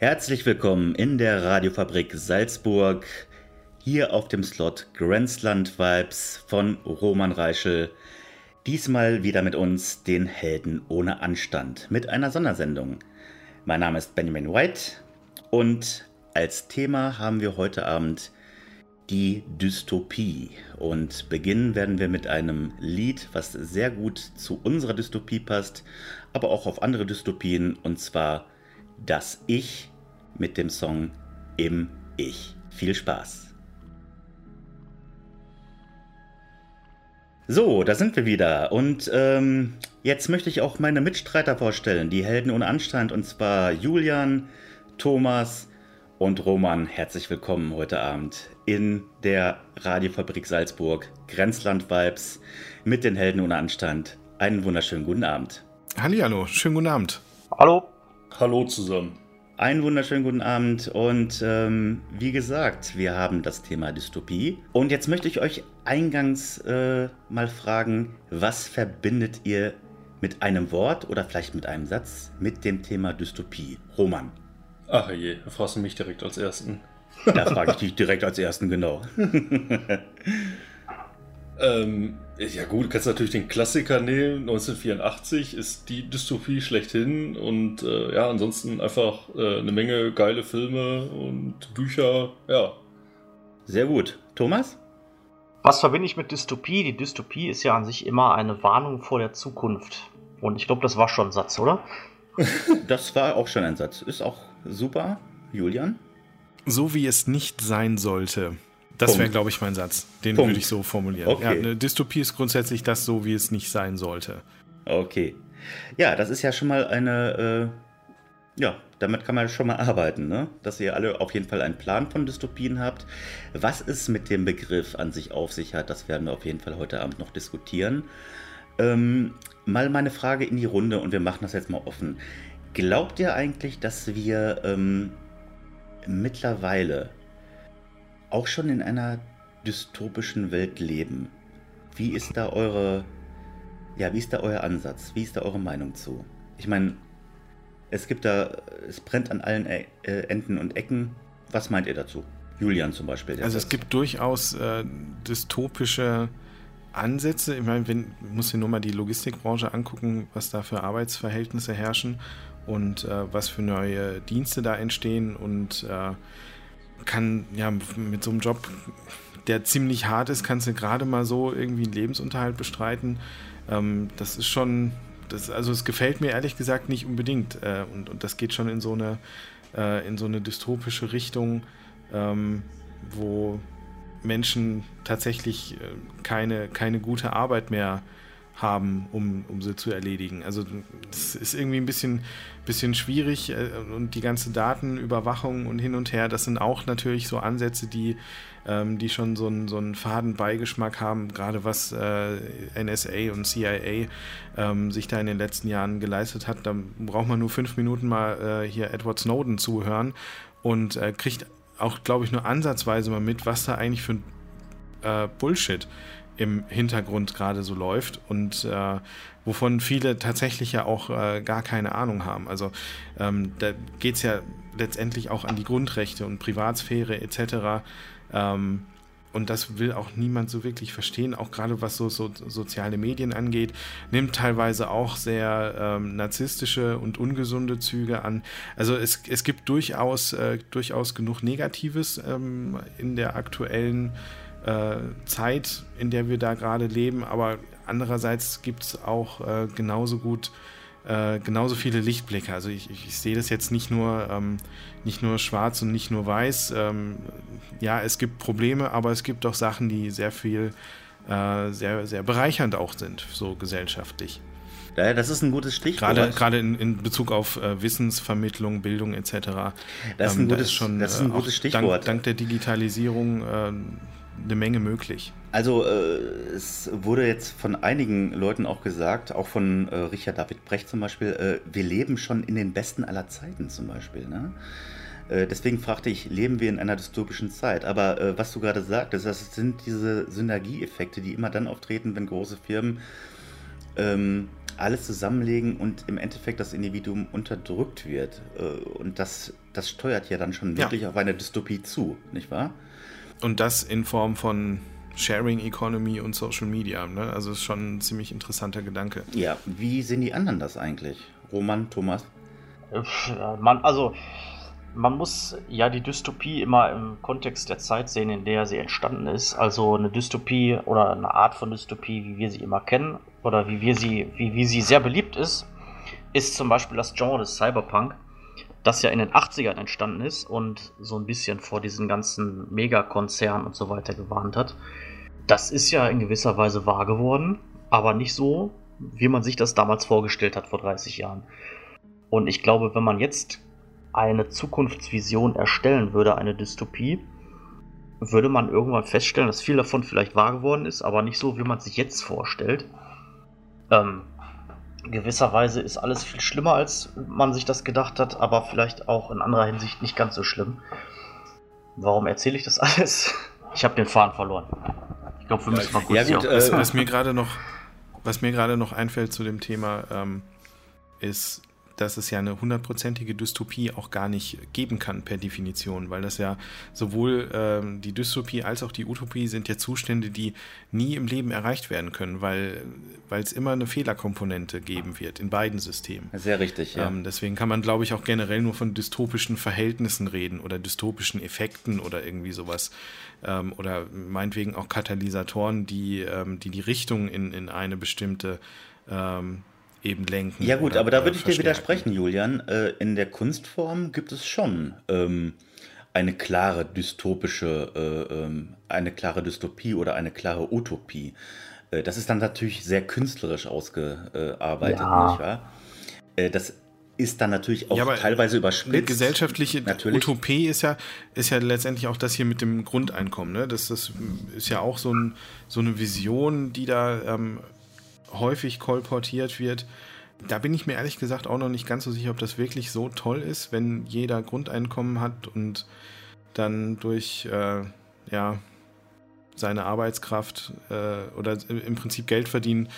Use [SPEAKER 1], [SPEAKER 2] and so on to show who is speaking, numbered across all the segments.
[SPEAKER 1] Herzlich willkommen in der Radiofabrik Salzburg, hier auf dem Slot Grenzland Vibes von Roman Reichel. Diesmal wieder mit uns, den Helden ohne Anstand, mit einer Sondersendung. Mein Name ist Benjamin White und als Thema haben wir heute Abend die Dystopie. Und beginnen werden wir mit einem Lied, was sehr gut zu unserer Dystopie passt, aber auch auf andere Dystopien, und zwar Das Ich mit dem Song Im Ich. Viel Spaß! So, da sind wir wieder. Und ähm, jetzt möchte ich auch meine Mitstreiter vorstellen, die Helden ohne Anstand, und zwar Julian, Thomas und Roman. Herzlich willkommen heute Abend in der Radiofabrik Salzburg, Grenzland Vibes mit den Helden ohne Anstand. Einen wunderschönen guten Abend.
[SPEAKER 2] Hallihallo, schönen guten Abend.
[SPEAKER 3] Hallo.
[SPEAKER 4] Hallo zusammen.
[SPEAKER 1] Einen wunderschönen guten Abend und ähm, wie gesagt, wir haben das Thema Dystopie. Und jetzt möchte ich euch eingangs äh, mal fragen, was verbindet ihr mit einem Wort oder vielleicht mit einem Satz mit dem Thema Dystopie? Roman.
[SPEAKER 4] Ach je, da fragst du mich direkt als Ersten.
[SPEAKER 1] Da frage ich dich direkt als Ersten, genau.
[SPEAKER 4] Ähm, ja gut, du kannst natürlich den Klassiker nehmen. 1984 ist die Dystopie schlechthin und äh, ja, ansonsten einfach äh, eine Menge geile Filme und Bücher, ja.
[SPEAKER 1] Sehr gut. Thomas?
[SPEAKER 3] Was verbinde ich mit Dystopie? Die Dystopie ist ja an sich immer eine Warnung vor der Zukunft. Und ich glaube, das war schon ein Satz, oder?
[SPEAKER 1] das war auch schon ein Satz. Ist auch super. Julian?
[SPEAKER 2] So wie es nicht sein sollte. Das wäre, glaube ich, mein Satz. Den Punkt. würde ich so formulieren. Okay. Ja, eine Dystopie ist grundsätzlich das so, wie es nicht sein sollte.
[SPEAKER 1] Okay. Ja, das ist ja schon mal eine. Äh, ja, damit kann man schon mal arbeiten, ne? Dass ihr alle auf jeden Fall einen Plan von Dystopien habt. Was es mit dem Begriff an sich auf sich hat, das werden wir auf jeden Fall heute Abend noch diskutieren. Ähm, mal meine Frage in die Runde und wir machen das jetzt mal offen. Glaubt ihr eigentlich, dass wir ähm, mittlerweile auch schon in einer dystopischen Welt leben. Wie ist da eure, ja, wie ist da euer Ansatz? Wie ist da eure Meinung zu? Ich meine, es gibt da, es brennt an allen äh, Enden und Ecken. Was meint ihr dazu? Julian zum Beispiel.
[SPEAKER 2] Also es gibt durchaus äh, dystopische Ansätze. Ich meine, wenn, muss dir nur mal die Logistikbranche angucken, was da für Arbeitsverhältnisse herrschen und äh, was für neue Dienste da entstehen und äh, kann ja mit so einem Job, der ziemlich hart ist, kannst du gerade mal so irgendwie einen Lebensunterhalt bestreiten. Ähm, das ist schon, das, also es gefällt mir ehrlich gesagt nicht unbedingt. Äh, und, und das geht schon in so eine, äh, in so eine dystopische Richtung, ähm, wo Menschen tatsächlich äh, keine, keine gute Arbeit mehr haben, um, um sie zu erledigen. Also das ist irgendwie ein bisschen, bisschen schwierig äh, und die ganze Datenüberwachung und hin und her, das sind auch natürlich so Ansätze, die, ähm, die schon so einen, so einen faden Beigeschmack haben, gerade was äh, NSA und CIA ähm, sich da in den letzten Jahren geleistet hat. Da braucht man nur fünf Minuten mal äh, hier Edward Snowden zuhören und äh, kriegt auch, glaube ich, nur ansatzweise mal mit, was da eigentlich für ein äh, Bullshit im Hintergrund gerade so läuft und äh, wovon viele tatsächlich ja auch äh, gar keine Ahnung haben. Also ähm, da geht es ja letztendlich auch an die Grundrechte und Privatsphäre etc. Ähm, und das will auch niemand so wirklich verstehen, auch gerade was so, so soziale Medien angeht, nimmt teilweise auch sehr ähm, narzisstische und ungesunde Züge an. Also es, es gibt durchaus, äh, durchaus genug Negatives ähm, in der aktuellen äh, Zeit, in der wir da gerade leben, aber andererseits gibt es auch äh, genauso gut äh, genauso viele Lichtblicke. Also ich, ich, ich sehe das jetzt nicht nur, ähm, nicht nur schwarz und nicht nur weiß. Ähm, ja, es gibt Probleme, aber es gibt auch Sachen, die sehr viel, äh, sehr, sehr bereichernd auch sind, so gesellschaftlich.
[SPEAKER 1] Ja, das ist ein gutes Stichwort.
[SPEAKER 2] Gerade, gerade in, in Bezug auf äh, Wissensvermittlung, Bildung etc.
[SPEAKER 1] Das ist ein, ähm, gutes, ist schon, das ist ein äh, gutes Stichwort.
[SPEAKER 2] Dank, dank der Digitalisierung äh, eine Menge möglich.
[SPEAKER 1] Also äh, es wurde jetzt von einigen Leuten auch gesagt, auch von äh, Richard David Brecht zum Beispiel, äh, wir leben schon in den besten aller Zeiten zum Beispiel. Ne? Äh, deswegen fragte ich, leben wir in einer dystopischen Zeit? Aber äh, was du gerade sagtest, das sind diese Synergieeffekte, die immer dann auftreten, wenn große Firmen ähm, alles zusammenlegen und im Endeffekt das Individuum unterdrückt wird. Äh, und das das steuert ja dann schon wirklich ja. auf eine Dystopie zu, nicht wahr?
[SPEAKER 2] Und das in Form von Sharing Economy und Social Media. Ne? Also ist schon ein ziemlich interessanter Gedanke.
[SPEAKER 1] Ja, wie sehen die anderen das eigentlich? Roman, Thomas?
[SPEAKER 3] Man, also man muss ja die Dystopie immer im Kontext der Zeit sehen, in der sie entstanden ist. Also eine Dystopie oder eine Art von Dystopie, wie wir sie immer kennen, oder wie wir sie, wie, wie sie sehr beliebt ist, ist zum Beispiel das Genre des Cyberpunk, das ja in den 80ern entstanden ist und so ein bisschen vor diesen ganzen Megakonzernen und so weiter gewarnt hat. Das ist ja in gewisser Weise wahr geworden, aber nicht so, wie man sich das damals vorgestellt hat vor 30 Jahren. Und ich glaube, wenn man jetzt eine Zukunftsvision erstellen würde, eine Dystopie, würde man irgendwann feststellen, dass viel davon vielleicht wahr geworden ist, aber nicht so, wie man sich jetzt vorstellt. Ähm, gewisserweise ist alles viel schlimmer, als man sich das gedacht hat, aber vielleicht auch in anderer Hinsicht nicht ganz so schlimm. Warum erzähle ich das alles? Ich habe den Faden verloren. Ich glaube, wir müssen mal kurz
[SPEAKER 2] ja, gut, äh, was, mir gerade noch, was mir gerade noch einfällt zu dem Thema, ähm, ist dass es ja eine hundertprozentige Dystopie auch gar nicht geben kann per Definition, weil das ja sowohl ähm, die Dystopie als auch die Utopie sind ja Zustände, die nie im Leben erreicht werden können, weil es immer eine Fehlerkomponente geben wird in beiden Systemen.
[SPEAKER 1] Sehr richtig, ja. Ähm,
[SPEAKER 2] deswegen kann man, glaube ich, auch generell nur von dystopischen Verhältnissen reden oder dystopischen Effekten oder irgendwie sowas. Ähm, oder meinetwegen auch Katalysatoren, die ähm, die, die Richtung in, in eine bestimmte ähm, eben lenken.
[SPEAKER 1] Ja gut, aber da würde ich dir widersprechen, Julian. Äh, in der Kunstform gibt es schon ähm, eine klare dystopische, äh, ähm, eine klare Dystopie oder eine klare Utopie. Äh, das ist dann natürlich sehr künstlerisch ausgearbeitet, ja. nicht wahr? Äh, das ist dann natürlich auch ja, teilweise überspitzt. Eine
[SPEAKER 2] gesellschaftliche natürlich. Utopie ist ja, ist ja letztendlich auch das hier mit dem Grundeinkommen. Ne? Das, das ist ja auch so, ein, so eine Vision, die da ähm, häufig kolportiert wird. Da bin ich mir ehrlich gesagt auch noch nicht ganz so sicher, ob das wirklich so toll ist, wenn jeder Grundeinkommen hat und dann durch äh, ja, seine Arbeitskraft äh, oder im Prinzip Geld verdienen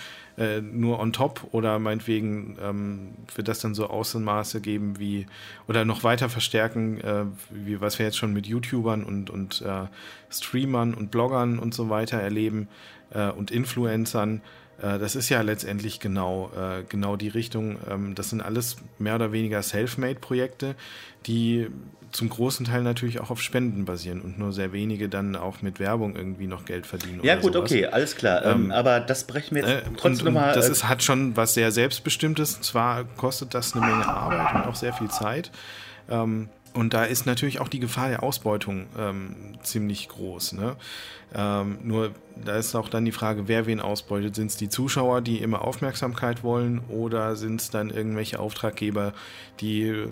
[SPEAKER 2] äh, nur on top oder meinetwegen ähm, wird das dann so Außenmaße geben wie oder noch weiter verstärken, äh, wie was wir jetzt schon mit YouTubern und, und äh, Streamern und Bloggern und so weiter erleben äh, und Influencern das ist ja letztendlich genau, äh, genau die Richtung. Ähm, das sind alles mehr oder weniger Self-Made-Projekte, die zum großen Teil natürlich auch auf Spenden basieren und nur sehr wenige dann auch mit Werbung irgendwie noch Geld verdienen.
[SPEAKER 1] Ja, gut, sowas. okay, alles klar. Ähm, ähm, aber das brechen wir jetzt
[SPEAKER 2] äh, trotzdem nochmal. Das äh, ist, hat schon was sehr Selbstbestimmtes. Zwar kostet das eine Menge Arbeit und auch sehr viel Zeit. Ähm, und da ist natürlich auch die Gefahr der Ausbeutung ähm, ziemlich groß. Ne? Ähm, nur da ist auch dann die Frage, wer wen ausbeutet. Sind es die Zuschauer, die immer Aufmerksamkeit wollen, oder sind es dann irgendwelche Auftraggeber, die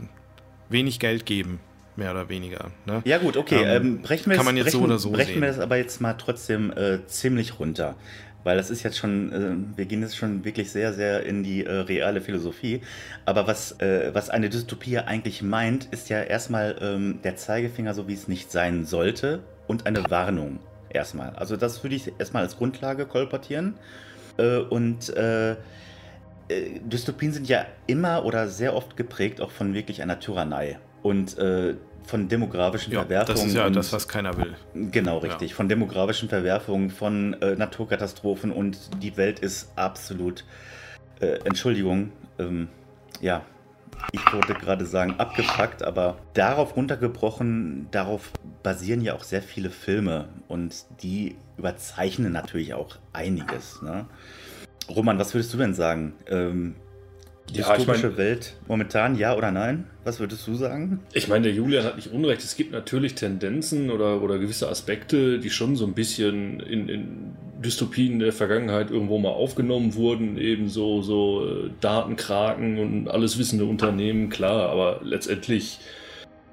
[SPEAKER 2] wenig Geld geben, mehr oder weniger? Ne?
[SPEAKER 1] Ja gut, okay. Ähm, ähm brechen wir
[SPEAKER 2] kann man jetzt
[SPEAKER 1] brechen,
[SPEAKER 2] so oder so
[SPEAKER 1] brechen
[SPEAKER 2] sehen.
[SPEAKER 1] wir das aber jetzt mal trotzdem äh, ziemlich runter weil das ist jetzt schon, äh, wir gehen jetzt schon wirklich sehr, sehr in die äh, reale Philosophie. Aber was, äh, was eine Dystopie eigentlich meint, ist ja erstmal ähm, der Zeigefinger, so wie es nicht sein sollte, und eine Warnung erstmal. Also das würde ich erstmal als Grundlage kolportieren. Äh, und äh, äh, Dystopien sind ja immer oder sehr oft geprägt auch von wirklich einer Tyrannei. Und von demografischen ja, Verwerfungen. Das
[SPEAKER 2] ist ja das, was keiner will.
[SPEAKER 1] Genau, richtig. Ja. Von demografischen Verwerfungen, von äh, Naturkatastrophen und die Welt ist absolut, äh, Entschuldigung, ähm, ja, ich wollte gerade sagen abgepackt, aber darauf runtergebrochen, darauf basieren ja auch sehr viele Filme und die überzeichnen natürlich auch einiges. Ne? Roman, was würdest du denn sagen? Ähm, dystopische ja, ich mein, Welt momentan, ja oder nein? Was würdest du sagen?
[SPEAKER 4] Ich meine, der Julian hat nicht unrecht. Es gibt natürlich Tendenzen oder, oder gewisse Aspekte, die schon so ein bisschen in, in Dystopien der Vergangenheit irgendwo mal aufgenommen wurden. Eben so, so äh, Datenkraken und alles wissende Unternehmen, klar. Aber letztendlich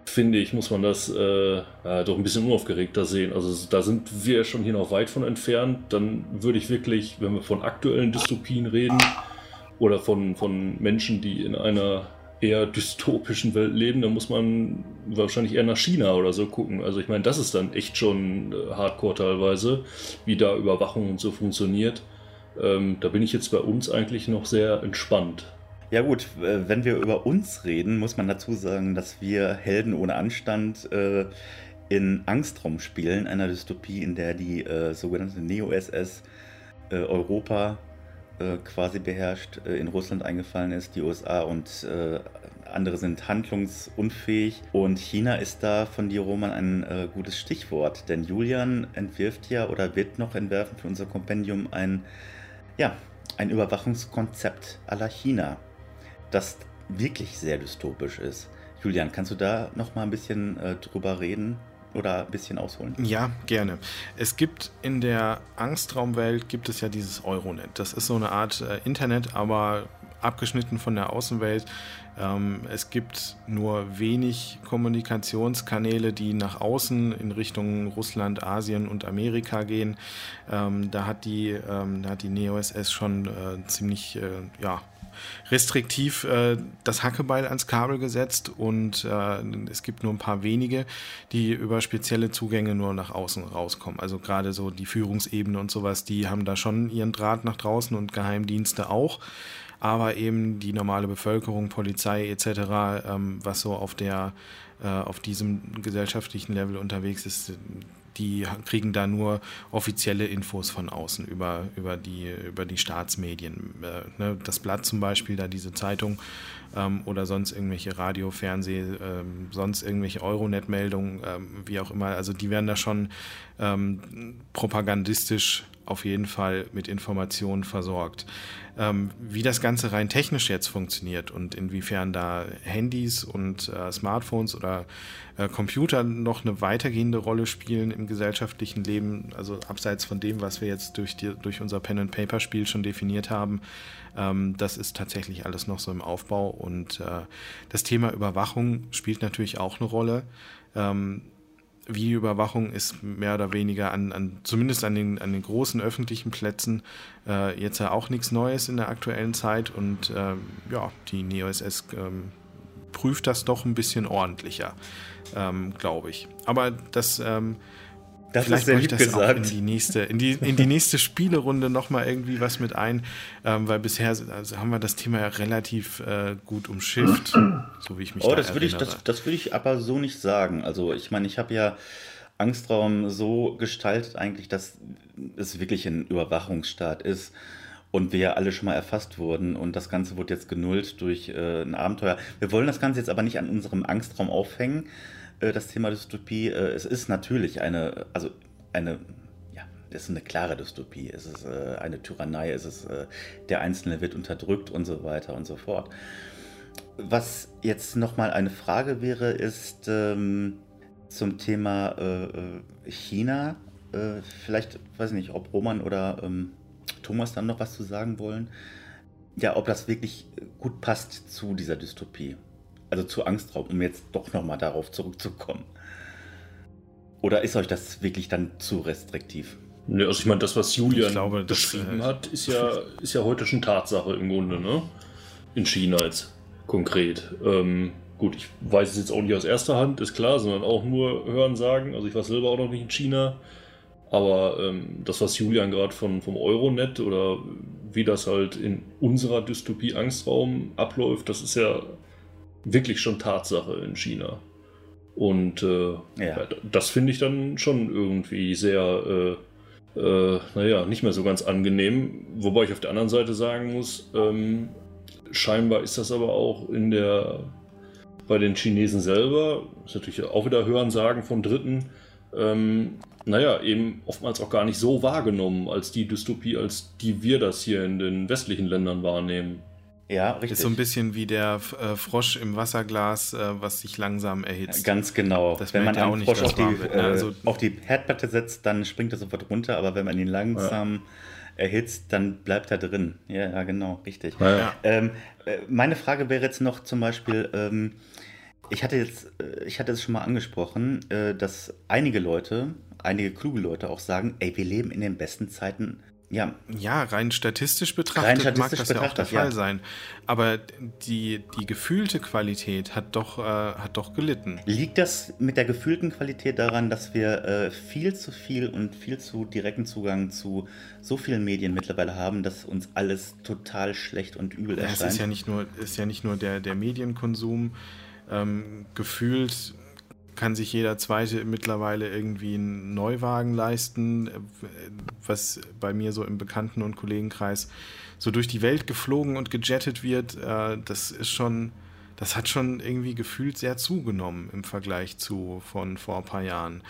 [SPEAKER 4] finde ich, muss man das äh, ja, doch ein bisschen unaufgeregter sehen. Also da sind wir schon hier noch weit von entfernt. Dann würde ich wirklich, wenn wir von aktuellen Dystopien reden, oder von, von Menschen, die in einer eher dystopischen Welt leben, da muss man wahrscheinlich eher nach China oder so gucken. Also ich meine, das ist dann echt schon äh, hardcore teilweise, wie da Überwachung und so funktioniert. Ähm, da bin ich jetzt bei uns eigentlich noch sehr entspannt.
[SPEAKER 1] Ja gut, wenn wir über uns reden, muss man dazu sagen, dass wir Helden ohne Anstand äh, in Angstraum spielen, einer Dystopie, in der die äh, sogenannte Neo-SS äh, Europa äh, quasi beherrscht, äh, in Russland eingefallen ist, die USA und äh, andere sind handlungsunfähig. Und China ist da von dir, Roman, ein äh, gutes Stichwort, denn Julian entwirft ja oder wird noch entwerfen für unser Kompendium ein, ja, ein Überwachungskonzept la China, das wirklich sehr dystopisch ist. Julian, kannst du da noch mal ein bisschen drüber reden? Oder ein bisschen ausholen?
[SPEAKER 2] Ja, gerne. Es gibt in der Angstraumwelt gibt es ja dieses Euronet. Das ist so eine Art äh, Internet, aber abgeschnitten von der Außenwelt. Ähm, es gibt nur wenig Kommunikationskanäle, die nach außen in Richtung Russland, Asien und Amerika gehen. Ähm, da hat die, ähm, da die NeoSS schon äh, ziemlich äh, ja, restriktiv äh, das Hackebeil ans Kabel gesetzt und äh, es gibt nur ein paar wenige, die über spezielle Zugänge nur nach außen rauskommen. Also gerade so die Führungsebene und sowas, die haben da schon ihren Draht nach draußen und Geheimdienste auch. Aber eben die normale Bevölkerung, Polizei etc., ähm, was so auf der äh, auf diesem gesellschaftlichen Level unterwegs ist, die kriegen da nur offizielle Infos von außen über, über, die, über die Staatsmedien. Äh, ne? Das Blatt zum Beispiel, da diese Zeitung ähm, oder sonst irgendwelche Radio, Fernseh, ähm, sonst irgendwelche Euronet-Meldungen, ähm, wie auch immer. Also die werden da schon ähm, propagandistisch auf jeden Fall mit Informationen versorgt. Ähm, wie das Ganze rein technisch jetzt funktioniert und inwiefern da Handys und äh, Smartphones oder äh, Computer noch eine weitergehende Rolle spielen im gesellschaftlichen Leben, also abseits von dem, was wir jetzt durch, die, durch unser Pen-and-Paper-Spiel schon definiert haben, ähm, das ist tatsächlich alles noch so im Aufbau und äh, das Thema Überwachung spielt natürlich auch eine Rolle. Ähm, Videoüberwachung ist mehr oder weniger an, an zumindest an den, an den großen öffentlichen Plätzen äh, jetzt ja auch nichts Neues in der aktuellen Zeit und äh, ja, die NeoSS ähm, prüft das doch ein bisschen ordentlicher, ähm, glaube ich. Aber das ähm,
[SPEAKER 1] das Vielleicht ist sehr lieb
[SPEAKER 2] das
[SPEAKER 1] gesagt.
[SPEAKER 2] in die nächste, in die, in die nächste Spielerunde nochmal irgendwie was mit ein, ähm, weil bisher also haben wir das Thema ja relativ äh, gut umschifft, so wie ich mich
[SPEAKER 1] oh,
[SPEAKER 2] da
[SPEAKER 1] das würde ich, das, das würde ich aber so nicht sagen. Also ich meine, ich habe ja Angstraum so gestaltet eigentlich, dass es wirklich ein Überwachungsstaat ist und wir alle schon mal erfasst wurden und das Ganze wird jetzt genullt durch äh, ein Abenteuer. Wir wollen das Ganze jetzt aber nicht an unserem Angstraum aufhängen, äh, das Thema Dystopie. Äh, es ist natürlich eine, also eine, ja, es ist eine klare Dystopie. Es ist äh, eine Tyrannei, es ist, der Einzelne wird unterdrückt und so weiter und so fort. Was jetzt nochmal eine Frage wäre, ist ähm, zum Thema äh, China. Äh, vielleicht, weiß ich nicht, ob Roman oder ähm, Thomas dann noch was zu sagen wollen. Ja, ob das wirklich gut passt zu dieser Dystopie also zu Angstraum, um jetzt doch nochmal darauf zurückzukommen? Oder ist euch das wirklich dann zu restriktiv?
[SPEAKER 4] Ne, also ich meine, das, was Julian glaube, beschrieben das, äh, hat, ist ja, ist ja heute schon Tatsache im Grunde, ne? In China jetzt konkret. Ähm, gut, ich weiß es jetzt auch nicht aus erster Hand, ist klar, sondern auch nur hören sagen. Also ich war selber auch noch nicht in China. Aber ähm, das, was Julian gerade vom Euronet oder wie das halt in unserer Dystopie Angstraum abläuft, das ist ja wirklich schon Tatsache in China. Und äh, ja. das finde ich dann schon irgendwie sehr, äh, äh, naja, nicht mehr so ganz angenehm. Wobei ich auf der anderen Seite sagen muss, ähm, scheinbar ist das aber auch in der, bei den Chinesen selber, ist natürlich auch wieder Hörensagen von Dritten, ähm, naja, eben oftmals auch gar nicht so wahrgenommen als die Dystopie, als die wir das hier in den westlichen Ländern wahrnehmen.
[SPEAKER 2] Ja, richtig. Ist so ein bisschen wie der äh, Frosch im Wasserglas, äh, was sich langsam erhitzt.
[SPEAKER 1] Ganz genau. Das wenn man einen Frosch auf die, ne? also, auf die Herdplatte setzt, dann springt er sofort runter, aber wenn man ihn langsam ja. erhitzt, dann bleibt er drin. Ja, ja genau, richtig. Ja. Ähm, äh, meine Frage wäre jetzt noch zum Beispiel, ähm, ich hatte jetzt, äh, ich hatte es schon mal angesprochen, äh, dass einige Leute, einige kluge Leute auch sagen, ey, wir leben in den besten Zeiten
[SPEAKER 2] ja. Ja, rein statistisch betrachtet rein statistisch mag das ja auch der Fall ja. sein. Aber die, die gefühlte Qualität hat doch, äh, hat doch gelitten.
[SPEAKER 1] Liegt das mit der gefühlten Qualität daran, dass wir äh, viel zu viel und viel zu direkten Zugang zu so vielen Medien mittlerweile haben, dass uns alles total schlecht und übel
[SPEAKER 2] erscheint? Ja, es ist ja nicht nur, ist ja nicht nur der, der Medienkonsum. Ähm, gefühlt kann sich jeder Zweite mittlerweile irgendwie einen Neuwagen leisten, was bei mir so im Bekannten- und Kollegenkreis so durch die Welt geflogen und gejettet wird. Äh, das ist schon, das hat schon irgendwie gefühlt sehr zugenommen im Vergleich zu von vor ein paar Jahren.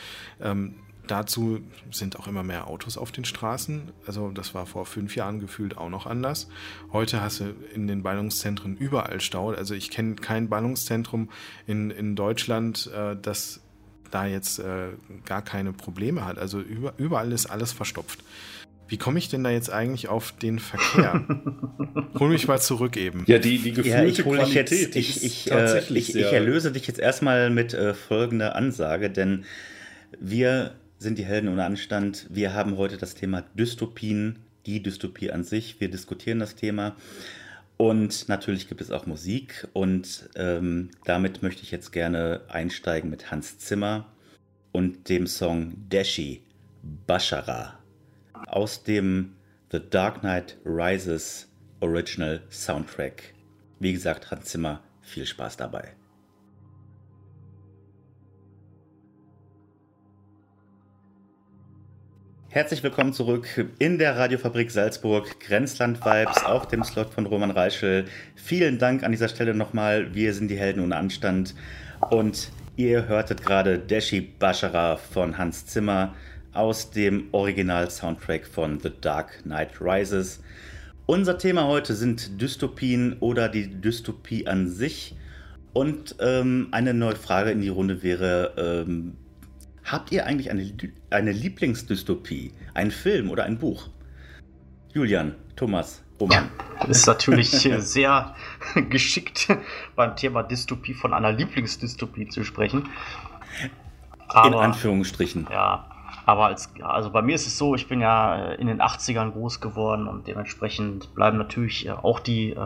[SPEAKER 2] Dazu sind auch immer mehr Autos auf den Straßen. Also das war vor fünf Jahren gefühlt auch noch anders. Heute hast du in den Ballungszentren überall Stau. Also ich kenne kein Ballungszentrum in, in Deutschland, äh, das da jetzt äh, gar keine Probleme hat. Also über, überall ist alles verstopft. Wie komme ich denn da jetzt eigentlich auf den Verkehr? hol mich mal zurück eben.
[SPEAKER 1] Ja, die, die gefühlte ja, ich Qualität jetzt, ich, ich, äh, ich, ich, erlöse dich jetzt erstmal mit äh, folgender Ansage, denn wir sind die Helden ohne Anstand. Wir haben heute das Thema Dystopien, die Dystopie an sich. Wir diskutieren das Thema. Und natürlich gibt es auch Musik. Und ähm, damit möchte ich jetzt gerne einsteigen mit Hans Zimmer und dem Song Dashi Bashara aus dem The Dark Knight Rises Original Soundtrack. Wie gesagt, Hans Zimmer, viel Spaß dabei. Herzlich willkommen zurück in der Radiofabrik Salzburg, Grenzland Vibes, auf dem Slot von Roman Reichel. Vielen Dank an dieser Stelle nochmal. Wir sind die Helden ohne Anstand. Und ihr hörtet gerade Deshi Bashara von Hans Zimmer aus dem Original-Soundtrack von The Dark Knight Rises. Unser Thema heute sind Dystopien oder die Dystopie an sich. Und ähm, eine neue Frage in die Runde wäre, ähm, Habt ihr eigentlich eine, eine Lieblingsdystopie? Ein Film oder ein Buch? Julian, Thomas, Roman.
[SPEAKER 3] Ja, ist natürlich sehr geschickt beim Thema Dystopie von einer Lieblingsdystopie zu sprechen.
[SPEAKER 1] Aber, in Anführungsstrichen.
[SPEAKER 3] Ja, aber als, also bei mir ist es so, ich bin ja äh, in den 80ern groß geworden und dementsprechend bleiben natürlich äh, auch die äh,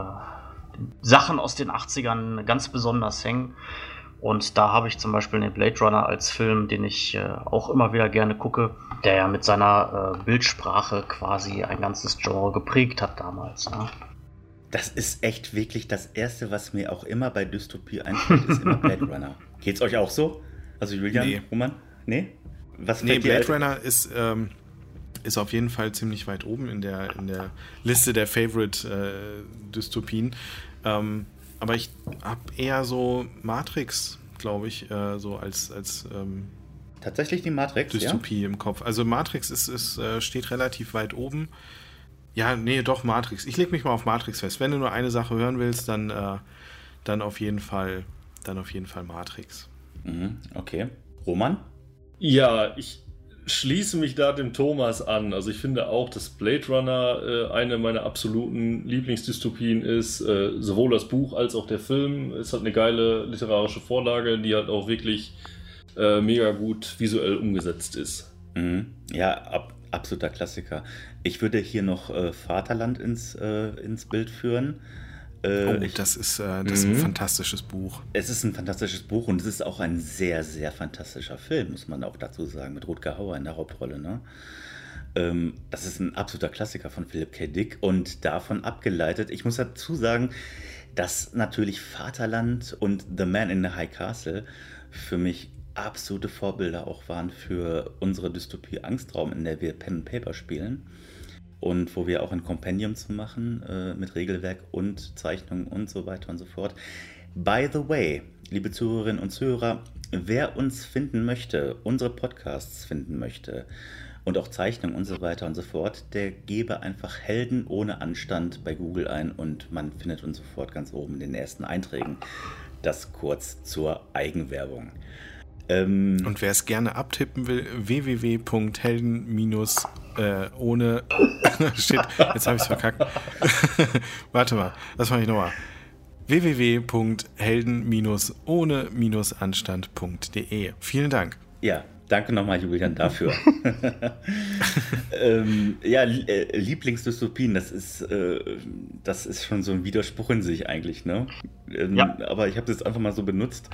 [SPEAKER 3] Sachen aus den 80ern ganz besonders hängen. Und da habe ich zum Beispiel den Blade Runner als Film, den ich äh, auch immer wieder gerne gucke, der ja mit seiner äh, Bildsprache quasi ein ganzes Genre geprägt hat damals. Ne?
[SPEAKER 1] Das ist echt wirklich das Erste, was mir auch immer bei Dystopie einfällt, ist immer Blade Runner. Geht's euch auch so? Also Julian, nee. Roman? Nee?
[SPEAKER 2] Was nee, Blade Runner ist, ähm, ist auf jeden Fall ziemlich weit oben in der, in der Liste der Favorite-Dystopien. Äh, ähm, aber ich habe eher so Matrix, glaube ich, äh, so als, als ähm,
[SPEAKER 1] Tatsächlich die Matrix.
[SPEAKER 2] Dystopie ja? im Kopf. Also Matrix ist, ist, äh, steht relativ weit oben. Ja, nee, doch, Matrix. Ich lege mich mal auf Matrix fest. Wenn du nur eine Sache hören willst, dann, äh, dann auf jeden Fall, dann auf jeden Fall Matrix.
[SPEAKER 1] Mhm, okay. Roman?
[SPEAKER 4] Ja, ich schließe mich da dem Thomas an. Also ich finde auch, dass Blade Runner äh, eine meiner absoluten Lieblingsdystopien ist. Äh, sowohl das Buch als auch der Film. Es hat eine geile literarische Vorlage, die halt auch wirklich äh, mega gut visuell umgesetzt ist.
[SPEAKER 1] Mhm. Ja, ab, absoluter Klassiker. Ich würde hier noch äh, Vaterland ins, äh, ins Bild führen.
[SPEAKER 2] Äh, oh, ich, das ist, äh, das ist ein mhm. fantastisches Buch.
[SPEAKER 1] Es ist ein fantastisches Buch und es ist auch ein sehr, sehr fantastischer Film, muss man auch dazu sagen, mit Rutger Hauer in der Hauptrolle. Ne? Ähm, das ist ein absoluter Klassiker von Philip K. Dick und davon abgeleitet. Ich muss dazu sagen, dass natürlich Vaterland und The Man in the High Castle für mich absolute Vorbilder auch waren für unsere Dystopie Angstraum, in der wir Pen and Paper spielen und wo wir auch ein Kompendium zu machen äh, mit Regelwerk und Zeichnungen und so weiter und so fort. By the way, liebe Zuhörerinnen und Zuhörer, wer uns finden möchte, unsere Podcasts finden möchte und auch Zeichnungen und so weiter und so fort, der gebe einfach Helden ohne Anstand bei Google ein und man findet uns sofort ganz oben in den ersten Einträgen. Das kurz zur Eigenwerbung.
[SPEAKER 2] Ähm, Und wer es gerne abtippen will, www.helden- äh, ohne. Shit, jetzt habe ich es verkackt. Warte mal, das mache ich nochmal. www.helden- ohne-anstand.de. Vielen Dank.
[SPEAKER 1] Ja, danke nochmal, Julian, dafür. ähm, ja, äh, Lieblingsdystopien, das ist, äh, das ist schon so ein Widerspruch in sich eigentlich, ne? Ähm, ja. Aber ich habe das einfach mal so benutzt.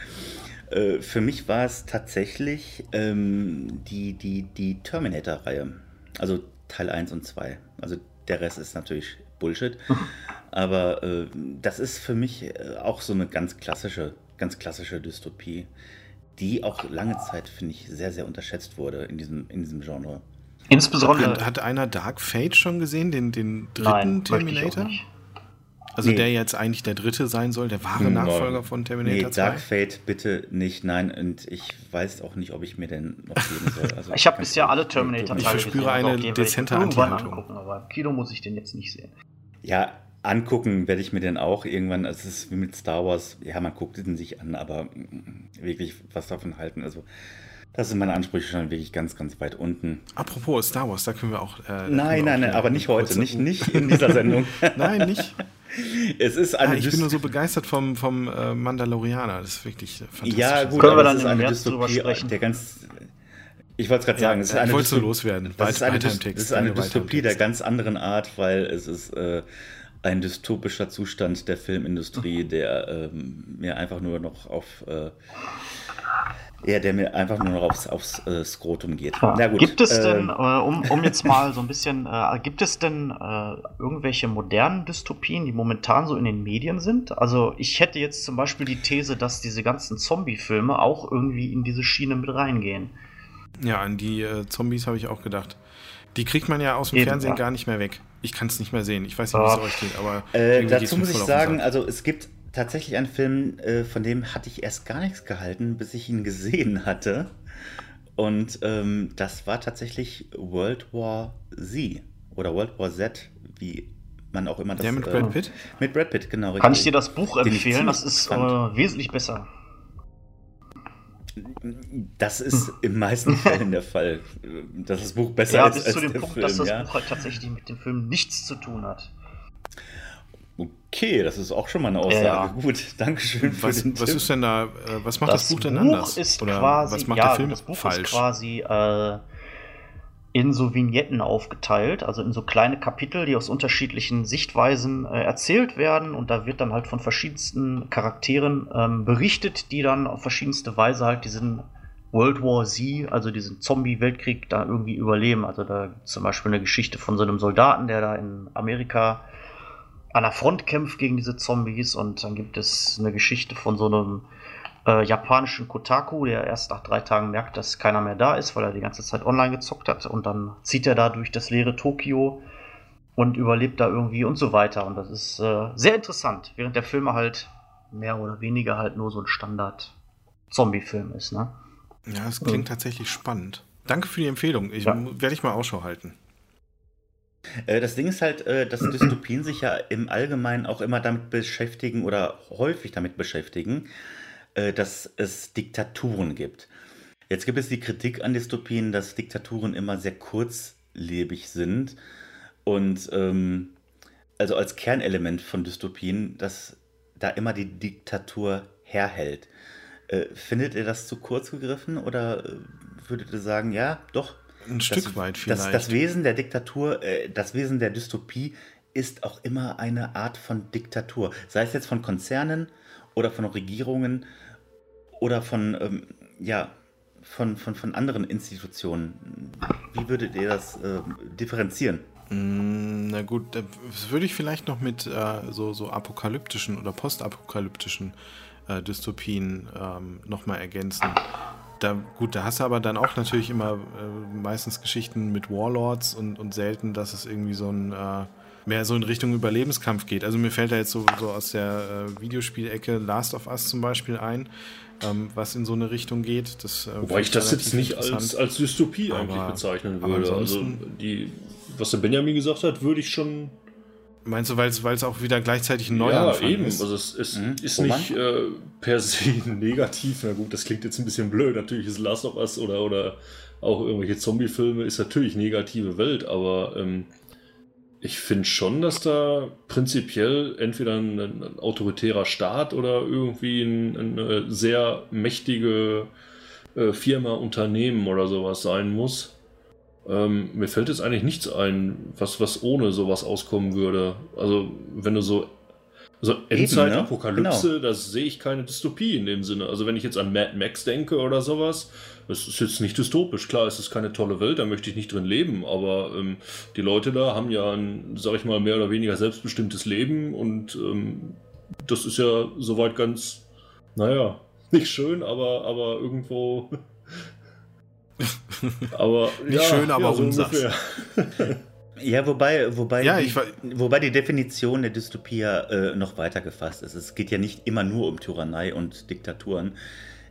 [SPEAKER 1] Äh, für mich war es tatsächlich ähm, die, die, die Terminator-Reihe. Also Teil 1 und 2. Also der Rest ist natürlich Bullshit. Aber äh, das ist für mich äh, auch so eine ganz klassische, ganz klassische Dystopie, die auch lange Zeit, finde ich, sehr, sehr unterschätzt wurde in diesem, in diesem Genre.
[SPEAKER 2] Insbesondere. Hat, hat einer Dark Fate schon gesehen, den, den dritten Nein, Terminator? Also nee. der jetzt eigentlich der dritte sein soll, der wahre Nachfolger von Terminator nee, 2?
[SPEAKER 1] Dark Fate bitte nicht, nein. Und ich weiß auch nicht, ob ich mir den noch geben soll.
[SPEAKER 3] Also ich habe bisher alle Terminator
[SPEAKER 2] Ich verspüre eine dezente Anti-Haltung.
[SPEAKER 3] Aber im Kino muss ich den jetzt nicht sehen.
[SPEAKER 1] Ja, angucken werde ich mir den auch irgendwann. Es ist wie mit Star Wars. Ja, man guckt den sich an, aber wirklich was davon halten. Also das sind meine Ansprüche schon wirklich ganz, ganz weit unten.
[SPEAKER 2] Apropos Star Wars, da können wir auch.
[SPEAKER 1] Äh, nein, nein, nein, aber nicht heute, nicht, nicht in dieser Sendung.
[SPEAKER 2] nein, nicht.
[SPEAKER 1] Es ist eine
[SPEAKER 2] ah, ich bin nur so begeistert vom, vom äh, Mandalorianer. Das ist wirklich fantastisch.
[SPEAKER 1] Ja, gut, Können wir dann ist eine Dystopie, der ganz. Ich wollte es gerade sagen,
[SPEAKER 2] es ist eine
[SPEAKER 1] Dystopie,
[SPEAKER 2] so loswerden.
[SPEAKER 1] Das ist eine, Text, das ist eine Dystopie der ganz anderen Art, weil es ist äh, ein dystopischer Zustand der Filmindustrie, der ähm, mir einfach nur noch auf äh, ja, der mir einfach nur noch aufs, aufs äh, Skrotum geht.
[SPEAKER 3] Ja. Na gut. Gibt es denn, ähm, äh, um, um jetzt mal so ein bisschen, äh, gibt es denn äh, irgendwelche modernen Dystopien, die momentan so in den Medien sind? Also ich hätte jetzt zum Beispiel die These, dass diese ganzen Zombie-Filme auch irgendwie in diese Schiene mit reingehen.
[SPEAKER 2] Ja, an die äh, Zombies habe ich auch gedacht. Die kriegt man ja aus dem Eben, Fernsehen ja. gar nicht mehr weg. Ich kann es nicht mehr sehen. Ich weiß nicht, wie es euch geht, aber.
[SPEAKER 1] Äh, dazu muss ich sagen, also es gibt tatsächlich ein Film, äh, von dem hatte ich erst gar nichts gehalten, bis ich ihn gesehen hatte. Und ähm, das war tatsächlich World War Z oder World War Z, wie man auch immer das.
[SPEAKER 2] Ja, mit Brad äh, Pitt?
[SPEAKER 1] Mit Brad Pitt, genau.
[SPEAKER 3] Kann richtig. ich dir das Buch empfehlen? Das ist äh, wesentlich besser.
[SPEAKER 1] Das ist in meisten Fällen der Fall, dass das Buch besser ja, ist
[SPEAKER 3] bis als zu dem Punkt, Film, dass das ja? Buch halt tatsächlich mit dem Film nichts zu tun hat.
[SPEAKER 1] Okay, das ist auch schon mal eine Aussage. Ja. Gut, Dankeschön
[SPEAKER 2] für was, den was Tipp. ist denn da, äh, was macht das, das Buch denn Buch anders?
[SPEAKER 3] Ist Oder quasi, was macht ja, der Film das Buch falsch? ist quasi äh, in so Vignetten aufgeteilt, also in so kleine Kapitel, die aus unterschiedlichen Sichtweisen äh, erzählt werden und da wird dann halt von verschiedensten Charakteren ähm, berichtet, die dann auf verschiedenste Weise halt diesen World War Z, also diesen Zombie-Weltkrieg, da irgendwie überleben. Also da zum Beispiel eine Geschichte von so einem Soldaten, der da in Amerika an der Front kämpft gegen diese Zombies und dann gibt es eine Geschichte von so einem äh, japanischen Kotaku, der erst nach drei Tagen merkt, dass keiner mehr da ist, weil er die ganze Zeit online gezockt hat und dann zieht er da durch das leere Tokio und überlebt da irgendwie und so weiter und das ist äh, sehr interessant, während der Film halt mehr oder weniger halt nur so ein Standard Zombie-Film ist, ne?
[SPEAKER 2] Ja, es klingt mhm. tatsächlich spannend. Danke für die Empfehlung. Ich ja. werde ich mal Ausschau halten.
[SPEAKER 1] Äh, das Ding ist halt, äh, dass Dystopien sich ja im Allgemeinen auch immer damit beschäftigen oder häufig damit beschäftigen, äh, dass es Diktaturen gibt. Jetzt gibt es die Kritik an Dystopien, dass Diktaturen immer sehr kurzlebig sind und ähm, also als Kernelement von Dystopien, dass da immer die Diktatur herhält. Äh, findet ihr das zu kurz gegriffen oder würdet ihr sagen, ja, doch,
[SPEAKER 2] ein das, Stück weit vielleicht.
[SPEAKER 1] Das, das, Wesen der Diktatur, äh, das Wesen der Dystopie ist auch immer eine Art von Diktatur. Sei es jetzt von Konzernen oder von Regierungen oder von, ähm, ja, von, von, von anderen Institutionen. Wie würdet ihr das äh, differenzieren?
[SPEAKER 2] Mm, na gut, das würde ich vielleicht noch mit äh, so, so apokalyptischen oder postapokalyptischen äh, Dystopien ähm, nochmal ergänzen da, gut, da hast du aber dann auch natürlich immer äh, meistens Geschichten mit Warlords und, und selten, dass es irgendwie so ein äh, mehr so in Richtung Überlebenskampf geht. Also mir fällt da jetzt so, so aus der äh, Videospielecke Last of Us zum Beispiel ein, ähm, was in so eine Richtung geht. Das,
[SPEAKER 4] äh, Wobei ich das jetzt nicht als, als Dystopie aber, eigentlich bezeichnen würde. Also die, was der Benjamin gesagt hat, würde ich schon
[SPEAKER 2] Meinst du, weil es auch wieder gleichzeitig ein Neuanfang
[SPEAKER 4] ja, eben. ist? Also es, es mhm. ist nicht äh, per se negativ. Na gut, das klingt jetzt ein bisschen blöd. Natürlich ist Last of Us oder, oder auch irgendwelche Zombie-Filme ist natürlich negative Welt, aber ähm, ich finde schon, dass da prinzipiell entweder ein, ein autoritärer Staat oder irgendwie ein, eine sehr mächtige äh, Firma, Unternehmen oder sowas sein muss. Ähm, mir fällt jetzt eigentlich nichts ein, was, was ohne sowas auskommen würde. Also, wenn du so. Also Endzeit-Apokalypse, ne? genau. das sehe ich keine Dystopie in dem Sinne. Also, wenn ich jetzt an Mad Max denke oder sowas, das ist jetzt nicht dystopisch. Klar, es ist keine tolle Welt, da möchte ich nicht drin leben, aber ähm, die Leute da haben ja ein, sag ich mal, mehr oder weniger selbstbestimmtes Leben und ähm, das ist ja soweit ganz, naja, nicht schön, aber, aber irgendwo.
[SPEAKER 2] Aber nicht ja, schön, aber ja, so unsachs.
[SPEAKER 1] Ja, wobei, wobei, ja, die, wobei die Definition der Dystopie äh, noch weiter gefasst ist. Es geht ja nicht immer nur um Tyrannei und Diktaturen.